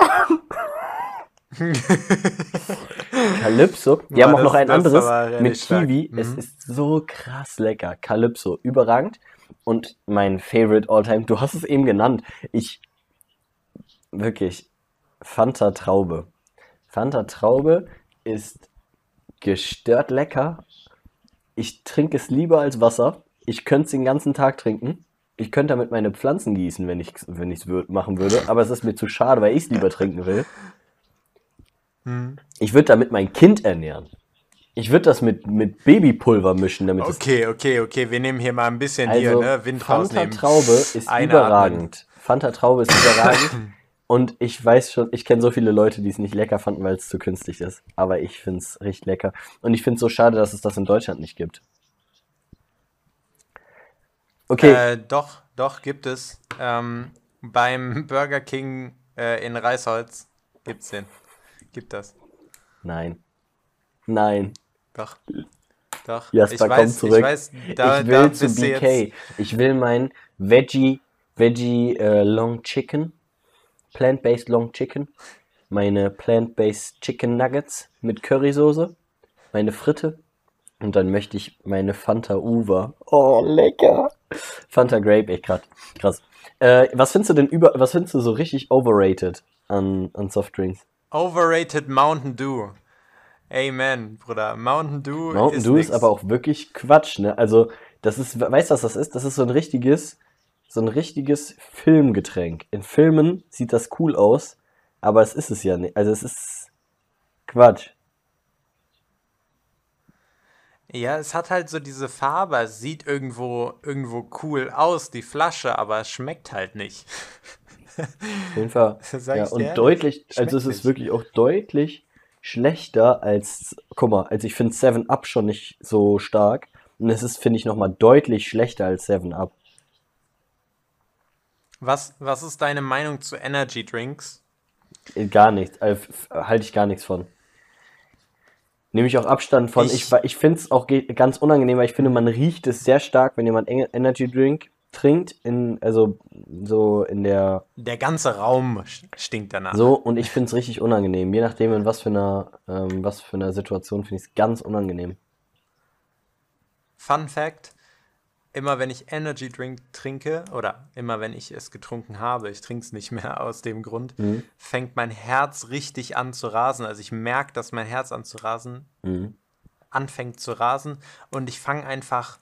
mein Gott! Calypso. Die haben auch noch ein anderes mit. Kiwi. Es Mhm. ist so krass lecker. Calypso. Überragend. Und mein Favorite Alltime, du hast es eben genannt. Ich, wirklich, Fanta Traube. Fanta Traube ist gestört lecker. Ich trinke es lieber als Wasser. Ich könnte es den ganzen Tag trinken. Ich könnte damit meine Pflanzen gießen, wenn ich es wenn ich's machen würde. Aber es ist mir zu schade, weil ich es lieber trinken will. Hm. Ich würde damit mein Kind ernähren. Ich würde das mit, mit Babypulver mischen, damit es Okay, okay, okay. Wir nehmen hier mal ein bisschen hier, also, ne? Wind Fanta rausnehmen. Traube ist Einatmen. überragend. Fanta Traube ist überragend. Und ich weiß schon, ich kenne so viele Leute, die es nicht lecker fanden, weil es zu künstlich ist. Aber ich finde es richtig lecker. Und ich finde es so schade, dass es das in Deutschland nicht gibt. Okay, Äh, doch, doch, gibt es. Ähm, beim Burger King äh, in Reisholz gibt's den. Gibt das. nein. Nein. Doch. Doch. Jasper, ich komm weiß, zurück. Ich weiß, da, ich will zu BK. Ich will mein Veggie, Veggie äh, Long Chicken, Plant-Based Long Chicken, meine Plant-Based Chicken Nuggets mit Currysoße, meine Fritte und dann möchte ich meine Fanta Uva. Oh, lecker. Fanta Grape, echt grad, krass. Äh, was findest du denn über, was findest du so richtig overrated an, an Softdrinks? Overrated Mountain Dew. Amen, Bruder. Mountain Dew Mountain ist Dew ist nix. aber auch wirklich Quatsch, ne? Also, das ist, weißt du, was das ist? Das ist so ein richtiges, so ein richtiges Filmgetränk. In Filmen sieht das cool aus, aber es ist es ja nicht. Also, es ist Quatsch. Ja, es hat halt so diese Farbe. Es sieht irgendwo, irgendwo cool aus, die Flasche, aber es schmeckt halt nicht. Auf jeden Fall. Ja, und deutlich, also es ist nicht. wirklich auch deutlich schlechter als, guck mal, also ich finde 7 Up schon nicht so stark. Und es ist, finde ich, nochmal deutlich schlechter als 7 Up. Was, was ist deine Meinung zu Energy Drinks? Äh, Gar nichts. F- halte ich gar nichts von. Nehme ich auch Abstand von. Ich, Ich- ich, finde es auch ganz unangenehm, weil ich finde, man riecht es sehr stark, wenn jemand Energy Drink trinkt, in, also so in der, Der ganze Raum stinkt danach. so, und ich finde es richtig unangenehm. Je nachdem, in was für einer, ähm, was für einer Situation finde ich es ganz unangenehm. Fun Fact: Immer wenn ich Energy Drink trinke, oder immer wenn ich es getrunken habe, ich trinke es nicht mehr aus dem Grund, Mhm. fängt mein Herz richtig an zu rasen. Also ich merke, dass mein Herz an zu rasen, Mhm. anfängt zu rasen und ich fange einfach,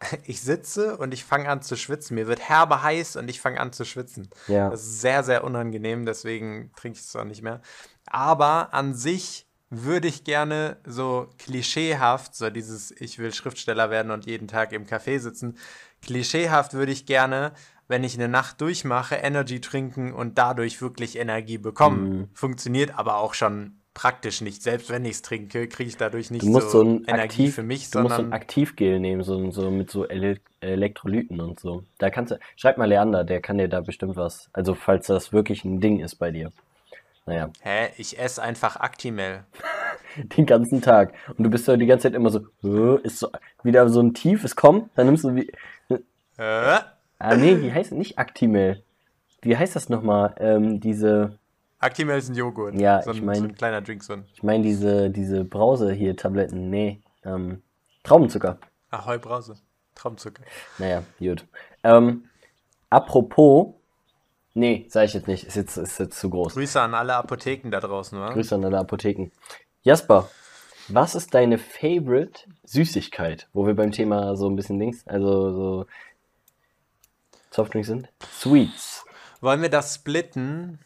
ich sitze und ich fange an zu schwitzen. Mir wird herbe heiß und ich fange an zu schwitzen. Ja. Das ist sehr, sehr unangenehm, deswegen trinke ich es auch nicht mehr. Aber an sich würde ich gerne so klischeehaft, so dieses Ich will Schriftsteller werden und jeden Tag im Café sitzen, klischeehaft würde ich gerne, wenn ich eine Nacht durchmache, Energy trinken und dadurch wirklich Energie bekommen. Mhm. Funktioniert aber auch schon praktisch nicht. Selbst wenn ich es trinke, kriege ich dadurch nicht Du musst so, so ein Energie Aktiv, für mich, du musst so ein Aktivgel nehmen, so, so mit so Ele Elektrolyten und so. Da kannst du, schreib mal Leander, der kann dir da bestimmt was. Also falls das wirklich ein Ding ist bei dir. Naja, hä, ich esse einfach Actimel. den ganzen Tag. Und du bist ja die ganze Zeit immer so, "Hä, ist so wieder so ein tiefes Kommen, dann nimmst du wie. Äh? Ah nee, wie heißt nicht Actimel? Wie heißt das nochmal? Ähm, diese, Actimel ist ein Joghurt. Ja, so ein, ich mein- so ein kleiner Drink, so ein ich meine diese, diese Brause hier, Tabletten, nee, ähm, Traubenzucker. Ahoi Brause. Traumzucker. Naja, gut. Ähm, apropos, nee, sag ich jetzt nicht, ist jetzt, ist jetzt zu groß. Grüße an alle Apotheken da draußen, wa? Grüße an alle Apotheken. Jasper, was ist deine Favorite Süßigkeit? Wo wir beim Thema so ein bisschen links, also so Softdrinks sind? Sweets. Wollen wir das splitten?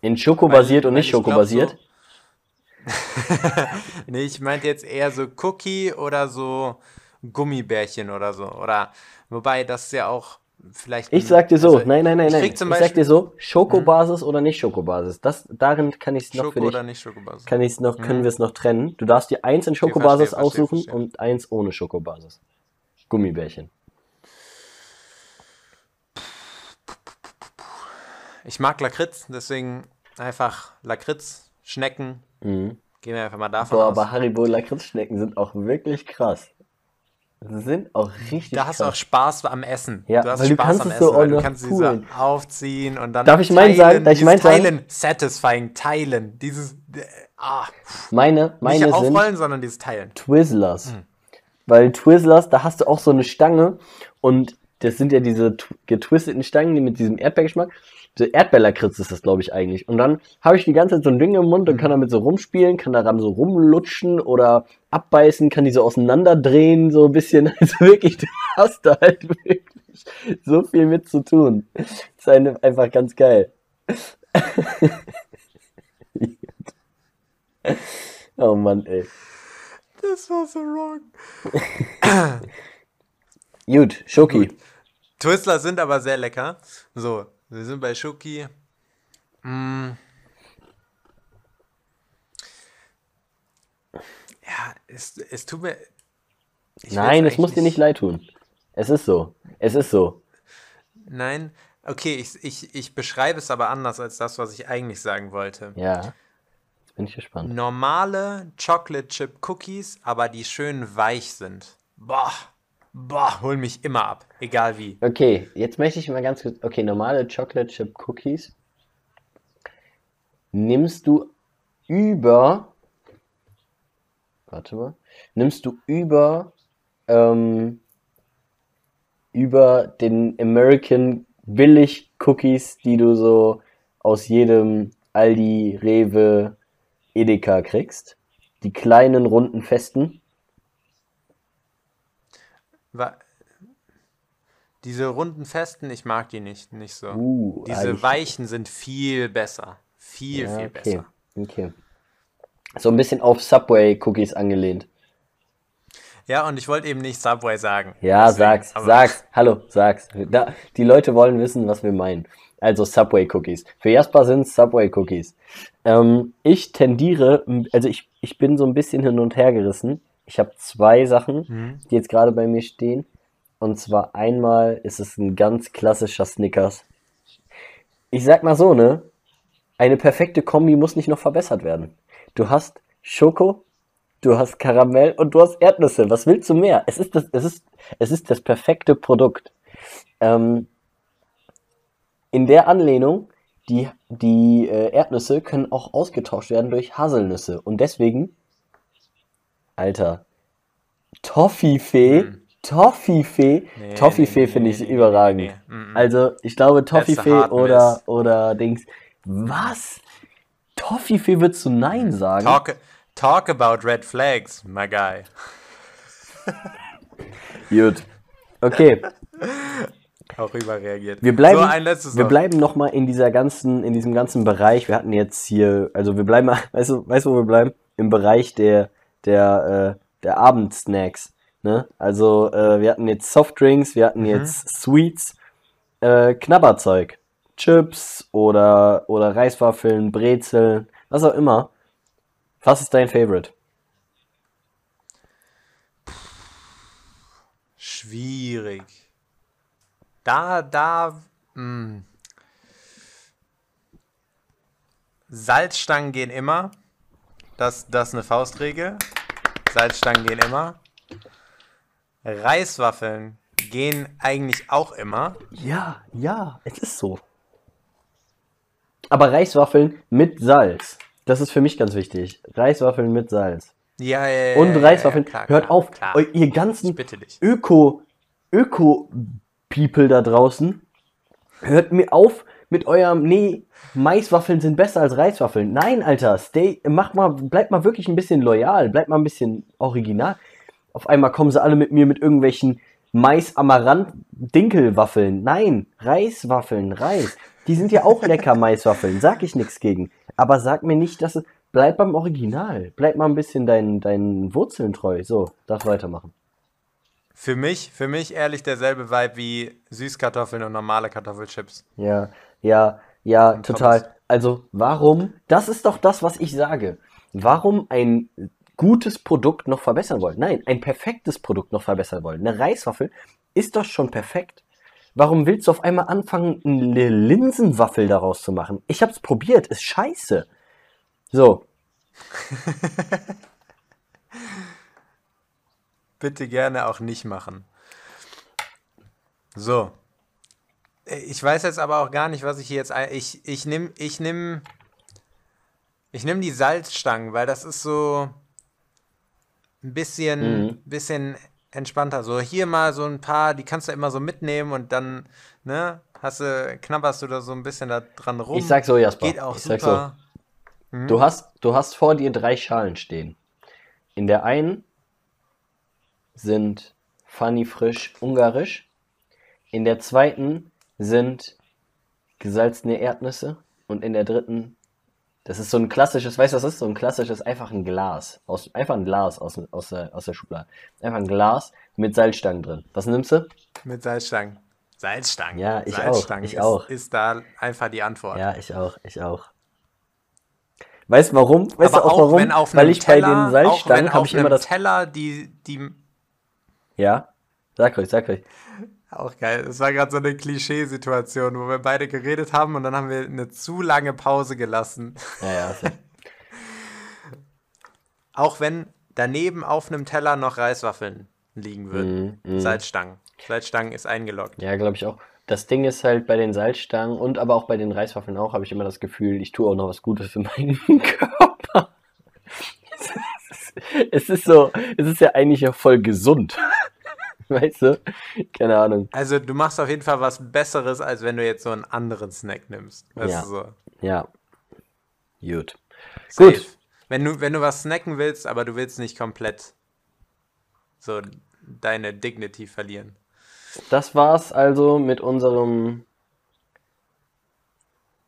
In Schoko basiert und nicht Schoko basiert? so- Nee, ich meinte jetzt eher so Cookie oder so Gummibärchen oder so. Oder wobei das ja auch vielleicht. Ich sag dir so, also, nein, nein, nein, ich nein. ich sag dir so, Schokobasis oder nicht Schokobasis. Das, darin kann ich es noch für Schoko dich, oder nicht Schokobasis. kann ich's noch, können wir es noch trennen. Du darfst dir eins in verstehe, Schokobasis verstehe, aussuchen verstehe. und eins ohne Schokobasis. Gummibärchen. Ich mag Lakritz, deswegen einfach Lakritz, Schnecken. Mhm. Gehen wir einfach mal davon Boah, aus. aber Haribo Lakritzschnecken sind auch wirklich krass. Sie sind auch richtig Da hast du krass. auch Spaß am Essen. Ja, du hast weil du Spaß kannst am es so Essen, weil du kannst sie so aufziehen und dann Darf ich meinen sagen? Darf ich meinen sagen? Teilen, satisfying, teilen. Dieses, äh, ah, Meine, meine nicht sind aufrollen, sondern dieses Teilen. Twizzlers. Weil Twizzlers, da hast du auch so eine Stange und das sind ja diese tw- getwisteten Stangen, die mit diesem Erdbeergeschmack. Erdbeerlakritz ist das, glaube ich, eigentlich. Und dann habe ich die ganze Zeit so ein Ding im Mund und kann damit so rumspielen, kann daran so rumlutschen oder abbeißen, kann die so auseinanderdrehen, so ein bisschen. Also wirklich, du hast da halt wirklich so viel mit zu tun. Das ist einfach ganz geil. oh Mann, ey. Das war so wrong. Gut, Schoki. Twizzler sind aber sehr lecker. So, wir sind bei Schoki. Mm. Ja, es, es tut mir. Nein, es muss dir nicht leid tun. Es ist so. Es ist so. Nein, okay, ich, ich, ich beschreibe es aber anders als das, was ich eigentlich sagen wollte. Ja. Jetzt bin ich gespannt. Normale Chocolate Chip Cookies, aber die schön weich sind. Boah, boah, hol mich immer ab, egal wie. Okay, jetzt möchte ich mal ganz kurz. Okay, normale Chocolate Chip Cookies nimmst du über. Warte mal. Nimmst du über. Ähm, über den American Billig Cookies, die du so aus jedem Aldi, Rewe, Edeka kriegst. Die kleinen, runden, festen. Diese runden Festen, ich mag die nicht, nicht so. Uh, Diese eigentlich- weichen sind viel besser. Viel, Ja, viel okay. besser. Okay. So ein bisschen auf Subway-Cookies angelehnt. Ja, und ich wollte eben nicht Subway sagen. Ja, Deswegen, sag's, sag's. Hallo, sag's. Da, die Leute wollen wissen, was wir meinen. Also Subway-Cookies. Für Jasper sind Subway-Cookies. Ähm, ich tendiere, also ich, ich bin so ein bisschen hin und her gerissen. Ich habe zwei Sachen, Mhm. die jetzt gerade bei mir stehen. Und zwar einmal ist es ein ganz klassischer Snickers. Ich sag mal so, ne? Eine perfekte Kombi muss nicht noch verbessert werden. Du hast Schoko, du hast Karamell und du hast Erdnüsse. Was willst du mehr? Es ist das, es ist, es ist das perfekte Produkt. Ähm, in der Anlehnung, die, die äh, Erdnüsse können auch ausgetauscht werden durch Haselnüsse. Und deswegen, Alter, Toffifee, Hm. Toffifee, Nee, Toffifee nee, finde nee, ich überragend. Also, ich glaube, Toffifee oder, oder Dings. Was? Toffifee würdest du Nein sagen? Talk, talk about red flags, my guy. Gut. Okay. auch überreagiert. Wir bleiben, so, ein letztes wir noch. bleiben noch mal in dieser ganzen, in diesem ganzen Bereich. Wir hatten jetzt hier, also wir bleiben, weißt du, weißt du, wo wir bleiben? Im Bereich der, der, äh, der Abendsnacks. Ne? Also äh, wir hatten jetzt Softdrinks, wir hatten jetzt Sweets, äh, Knabberzeug, Chips oder oder Reiswaffeln, Brezeln, was auch immer. Was ist dein Favorite? Schwierig. Da, da, mh. Salzstangen gehen immer. Das, das ist eine Faustregel. Salzstangen gehen immer. Reiswaffeln gehen eigentlich auch immer. Ja, ja, es ist so. Aber Reiswaffeln mit Salz. Das ist für mich ganz wichtig. Reiswaffeln mit Salz. Ja, ja, ja, Und Reiswaffeln. ja, klar, Hört klar, auf, klar. ihr ganzen. Öko, Öko-People da draußen. Hört mir auf mit eurem, nee, Maiswaffeln sind besser als Reiswaffeln. Nein, Alter, stay, mach mal, bleibt mal wirklich ein bisschen loyal, bleibt mal ein bisschen original. Auf einmal kommen sie alle mit mir mit irgendwelchen Mais-Amaranth-Dinkelwaffeln. Nein, Reiswaffeln, Reis. Die sind ja auch lecker, Maiswaffeln, sag ich nichts gegen. Aber sag mir nicht, dass es, bleib beim Original. Bleib mal ein bisschen deinen, deinen Wurzeln treu. So, darf weitermachen. Für mich, für mich ehrlich derselbe Vibe wie Süßkartoffeln und normale Kartoffelchips. Ja, ja, ja, total. Also, warum? Das ist doch das, was ich sage. Warum ein gutes Produkt noch verbessern wollen? Nein, ein perfektes Produkt noch verbessern wollen. Eine Reiswaffel ist doch schon perfekt. Warum willst du auf einmal anfangen, eine Linsenwaffel daraus zu machen? Ich hab's probiert, ist scheiße. So, Bitte gerne auch nicht machen. So. Ich weiß jetzt aber auch gar nicht, was ich hier jetzt. ein- Ich, ich nehme ich nehm, ich nehm die Salzstangen, weil das ist so ein bisschen, Mhm. bisschen entspannter. So hier mal so ein paar, die kannst du immer so mitnehmen und dann, ne, hast du, knabberst du da so ein bisschen da dran rum. ich sag so, Jasper. Geht auch ich sag super. so. Du hast, du hast vor dir drei Schalen stehen. In der einen sind Funny frisch ungarisch. In der zweiten sind gesalzene Erdnüsse. Und in der dritten, das ist so ein klassisches, weißt du, was das ist? So ein klassisches, einfach ein Glas. Aus, einfach ein Glas aus, aus, der, aus der Schublade. Einfach ein Glas mit Salzstangen drin. Was nimmst du? Mit Salzstangen. Salzstangen. Ja, ich auch, Salzstangen ich ist, auch. ist da einfach die Antwort. Ja, ich auch, ich auch. Weißt du warum? Weißt Aber du auch, auch warum? wenn auf Weil ich bei Teller, den auch wenn Salzstangen habe ich immer das. Teller die, die, Ja? Sag ruhig, sag ruhig. Auch geil. Es war gerade so eine Klischeesituation, wo wir beide geredet haben und dann haben wir eine zu lange Pause gelassen. Ja, ja. Auch wenn daneben auf einem Teller noch Reiswaffeln liegen würden. Mhm, mhm. Salzstangen. Salzstangen ist eingeloggt. Ja, glaube ich auch. Das Ding ist halt bei den Salzstangen und aber auch bei den Reiswaffeln auch, habe ich immer das Gefühl, ich tue auch noch was Gutes für meinen Körper. Es ist so, es ist ja eigentlich ja voll gesund. Weißt du? Keine Ahnung. Also du machst auf jeden Fall was Besseres, als wenn du jetzt so einen anderen Snack nimmst. Weißt Ja. du so. Ja. Gut. Safe. Gut. Wenn du, wenn du was snacken willst, aber du willst nicht komplett so deine Dignity verlieren. Das war's also mit unserem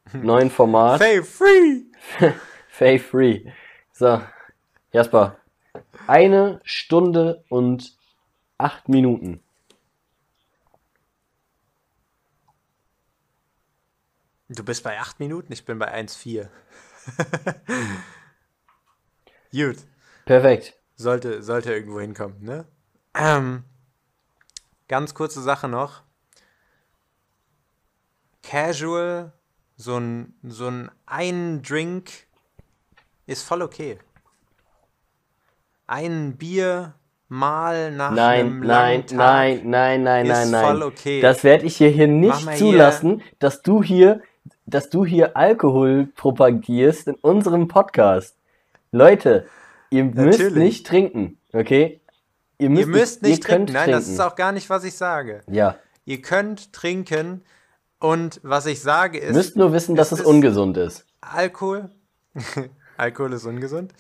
neuen Format. Stay free! Fay Free. So, Jasper. Eine Stunde und acht Minuten. Du bist bei 8 Minuten, ich bin bei 1,4. Gut. Perfekt. Sollte, sollte irgendwo hinkommen, ne? Ähm, ganz kurze Sache noch. Casual, so ein, so ein ein Drink ist voll okay. Ein Bier mal nach Nein, einem nein, Tag nein, nein, nein, nein, nein. voll okay. Das werde ich hier, hier nicht zulassen, dass du hier, dass du hier Alkohol propagierst in unserem Podcast. Leute, ihr müsst Natürlich. nicht trinken, okay? Ihr Ihr müsst nicht ihr trinken. Nein, das ist auch gar nicht, was ich sage. Ja, Ihr könnt trinken und was ich sage ist, müsst nur wissen, dass es es ungesund ist. Alkohol. Alkohol ist ungesund.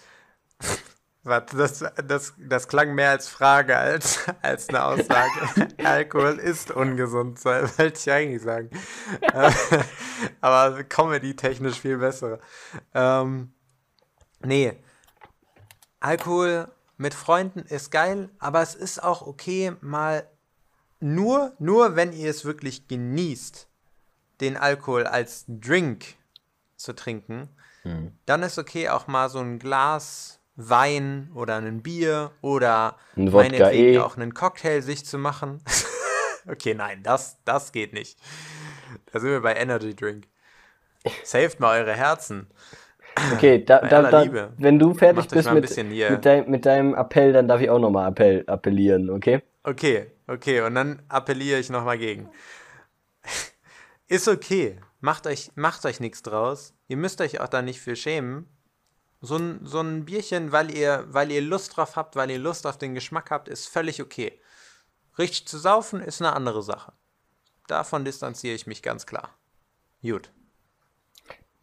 Warte, das, das, das klang mehr als Frage als, als eine Aussage. Alkohol ist ungesund, wollte ich eigentlich sagen. Aber comedy-technisch viel bessere. Ähm, nee. Alkohol mit Freunden ist geil, aber es ist auch okay, mal nur, nur wenn ihr es wirklich genießt, den Alkohol als Drink zu trinken, hm. dann ist okay, auch mal so ein Glas Wein oder ein Bier oder ein meinetwegen eh. auch einen Cocktail sich zu machen. okay, nein, das, das geht nicht. Da sind wir bei Energy Drink. Saved mal eure Herzen. Okay, da, da, da wenn du fertig bist mit, mit, dein, mit, deinem Appell, dann darf ich auch nochmal appell, appellieren, okay? Okay, okay, und dann appelliere ich nochmal gegen. Ist okay. Macht euch, macht euch nichts draus. Ihr müsst euch auch da nicht für schämen. So ein, so ein Bierchen, weil ihr, weil ihr Lust drauf habt, weil ihr Lust auf den Geschmack habt, ist völlig okay. Richtig zu saufen ist eine andere Sache. Davon distanziere ich mich ganz klar. Gut.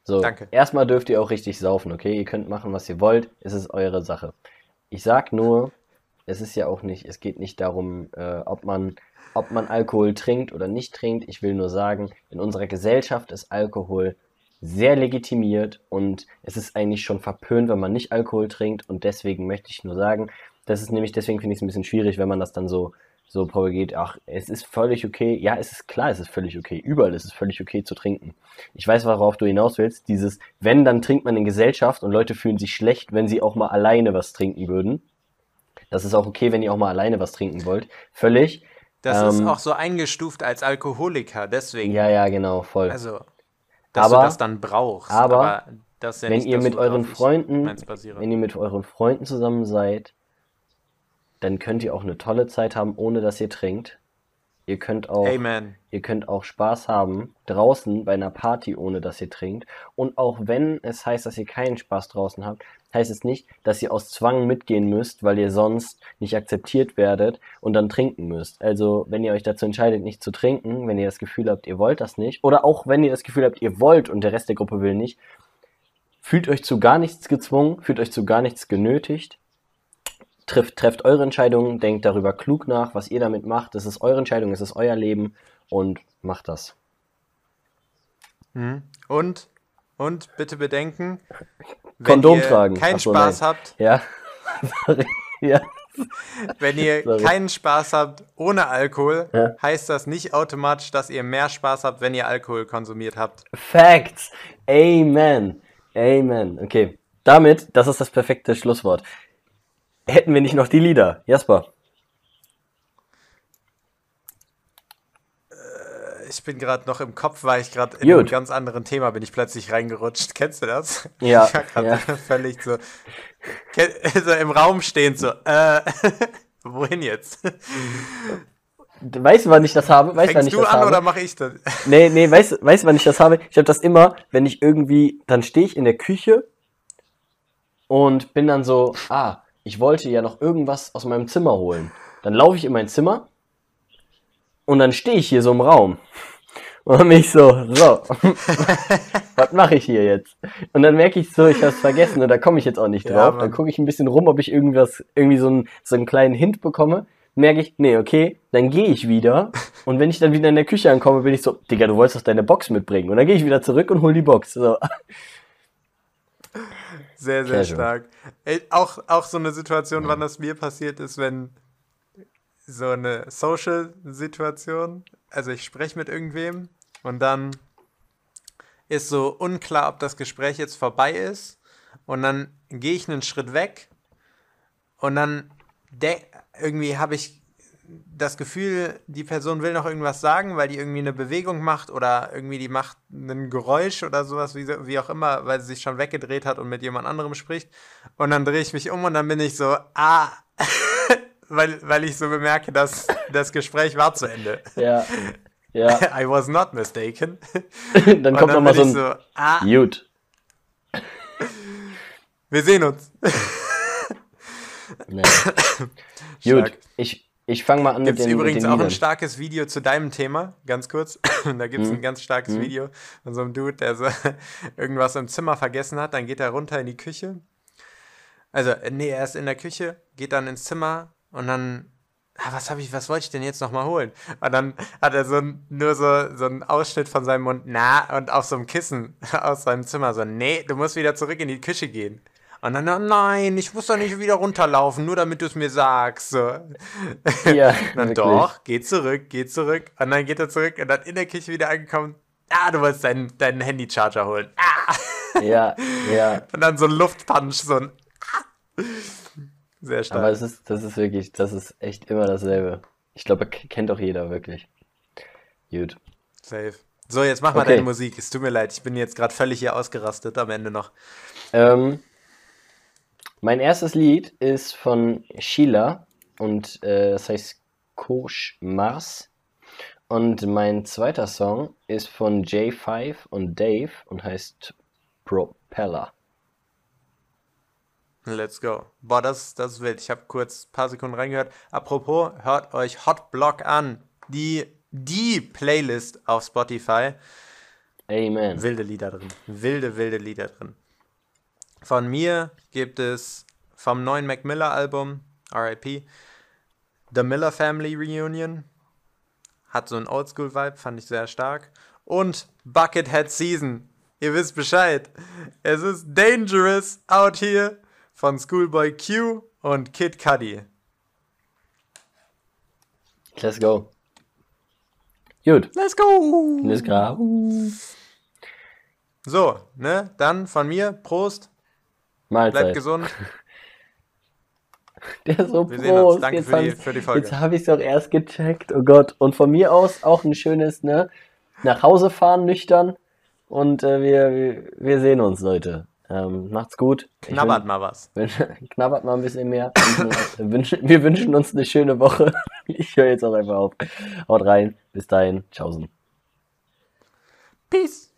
So, Danke. erstmal dürft ihr auch richtig saufen, okay? Ihr könnt machen, was ihr wollt. Es ist eure Sache. Ich sag nur, es ist ja auch nicht, es geht nicht darum, äh, ob man, ob man Alkohol trinkt oder nicht trinkt. Ich will nur sagen, in unserer Gesellschaft ist Alkohol sehr legitimiert und es ist eigentlich schon verpönt, wenn man nicht Alkohol trinkt und deswegen möchte ich nur sagen, das ist nämlich, deswegen finde ich es ein bisschen schwierig, wenn man das dann so, so propagiert, ach, es ist völlig okay, ja, es ist klar, es ist völlig okay, überall ist es völlig okay zu trinken. Ich weiß, worauf du hinaus willst, dieses, wenn, dann trinkt man in Gesellschaft und Leute fühlen sich schlecht, wenn sie auch mal alleine was trinken würden. Das ist auch okay, wenn ihr auch mal alleine was trinken wollt. Völlig. Das ähm, ist auch so eingestuft als Alkoholiker, deswegen. Ja, ja, genau, voll. Also, dass aber, du das dann brauchst. Aber, aber ja wenn nicht, ihr mit euren Freunden, wenn ihr mit euren Freunden zusammen seid, dann könnt ihr auch eine tolle Zeit haben, ohne dass ihr trinkt. Ihr könnt auch, Amen. ihr könnt auch Spaß haben draußen bei einer Party, ohne dass ihr trinkt. Und auch wenn es heißt, dass ihr keinen Spaß draußen habt, heißt es nicht, dass ihr aus Zwang mitgehen müsst, weil ihr sonst nicht akzeptiert werdet und dann trinken müsst. Also, wenn ihr euch dazu entscheidet, nicht zu trinken, wenn ihr das Gefühl habt, ihr wollt das nicht, oder auch wenn ihr das Gefühl habt, ihr wollt und der Rest der Gruppe will nicht, fühlt euch zu gar nichts gezwungen, fühlt euch zu gar nichts genötigt trifft, trefft eure Entscheidungen, denkt darüber klug nach, was ihr damit macht. Das ist eure Entscheidung, es ist euer Leben und macht das. Mhm. Und, und bitte bedenken, Kondom tragen. keinen so, Spaß nein. habt. Ja. ja. Wenn ihr Sorry. keinen Spaß habt ohne Alkohol, ja. heißt das nicht automatisch, dass ihr mehr Spaß habt, wenn ihr Alkohol konsumiert habt. Facts. Amen. Amen. Okay. Damit, das ist das perfekte Schlusswort hätten wir nicht noch die Lieder. Jasper. Äh, ich bin gerade noch im Kopf, weil ich gerade in Gut. einem ganz anderen Thema bin ich plötzlich reingerutscht. Kennst du das? Ja. Ich war gerade ja. völlig so, so im Raum stehend so, äh, wohin jetzt? Weißt du, wann ich das habe? Weißt, Fängst du an habe? oder mache ich das? Nee, nee, weißt, weißt du, wann ich das habe? Ich habe das immer, wenn ich irgendwie, dann stehe ich in der Küche und bin dann so, ah, ich wollte ja noch irgendwas aus meinem Zimmer holen. Dann laufe ich in mein Zimmer und dann stehe ich hier so im Raum. Und dann bin ich so, so, was mache ich hier jetzt? Und dann merke ich so, ich habe es vergessen und da komme ich jetzt auch nicht drauf. Ja, dann gucke ich ein bisschen rum, ob ich irgendwas, irgendwie so einen, so einen kleinen Hint bekomme. Merke ich, nee, okay, dann gehe ich wieder. Und wenn ich dann wieder in der Küche ankomme, bin ich so, Digga, du wolltest doch deine Box mitbringen. Und dann gehe ich wieder zurück und hole die Box. So. Sehr, sehr Casual. stark. Ey, auch, auch so eine Situation, ja. wann das mir passiert ist, wenn so eine Social-Situation, also ich spreche mit irgendwem und dann ist so unklar, ob das Gespräch jetzt vorbei ist und dann gehe ich einen Schritt weg und dann irgendwie habe ich das Gefühl, die Person will noch irgendwas sagen, weil die irgendwie eine Bewegung macht oder irgendwie die macht ein Geräusch oder sowas, wie, wie auch immer, weil sie sich schon weggedreht hat und mit jemand anderem spricht. Und dann drehe ich mich um und dann bin ich so, ah, weil, weil ich so bemerke, dass das Gespräch war zu Ende. Ja. Ja. I was not mistaken. dann kommt nochmal so ein so, ah, Gut. Wir sehen uns. Nee. Gut, ich, ich fange mal an gibt's mit den übrigens mit den auch ein starkes Video zu deinem Thema, ganz kurz. da gibt es mhm. ein ganz starkes mhm. Video von so einem Dude, der so irgendwas im Zimmer vergessen hat. Dann geht er runter in die Küche. Also, äh, nee, er ist in der Küche, geht dann ins Zimmer und dann ah, was habe ich, was wollte ich denn jetzt nochmal holen? Und dann hat er so nur so, so einen Ausschnitt von seinem Mund, na, und auf so einem Kissen aus seinem Zimmer so, nee, du musst wieder zurück in die Küche gehen. Und dann, oh nein, ich muss doch nicht wieder runterlaufen, nur damit du es mir sagst. Ja, dann wirklich. doch, geh zurück, geh zurück. Und dann geht er zurück und dann in der Küche wieder angekommen. Ah, du wolltest deinen, deinen Handy-Charger holen. Ah. Ja, ja. Und dann so ein Luftpunch, so ein. Ah. Sehr stark. Aber es ist, das ist wirklich, das ist echt immer dasselbe. Ich glaube, kennt doch jeder wirklich. Gut. Safe. So, jetzt mach mal okay. deine Musik. Es tut mir leid, ich bin jetzt gerade völlig hier ausgerastet am Ende noch. Ähm, mein erstes Lied ist von Sheila und äh, das heißt Kosh Mars. Und mein zweiter Song ist von J5 und Dave und heißt Propeller. Let's go. Boah, das, das ist wild. Ich habe kurz ein paar Sekunden reingehört. Apropos, hört euch Hot Block an. Die, die Playlist auf Spotify. Amen. Wilde Lieder drin. Wilde, wilde Lieder drin. Von mir gibt es vom neuen Mac Miller Album, RIP, The Miller Family Reunion. Hat so einen Oldschool-Vibe, fand ich sehr stark. Und Buckethead Season. Ihr wisst Bescheid. Es ist dangerous out here von Schoolboy Q und Kid Cudi. Let's go. Gut. Let's go. Let's go. So, ne? Dann von mir, Prost. Mahlzeit. Bleibt gesund. Der ist so Wir Prost. Danke jetzt für die, für die Folge. Jetzt habe ich es doch erst gecheckt. Oh Gott. Und von mir aus auch ein schönes, ne? Nach Hause fahren, nüchtern. Und äh, wir, wir, sehen uns, Leute. Ähm, macht's gut. Knabbert wün- mal was. knabbert mal ein bisschen mehr. wir wünschen uns eine schöne Woche. Ich höre jetzt auch einfach auf. Haut rein. Bis dahin. Tschaußen. Peace.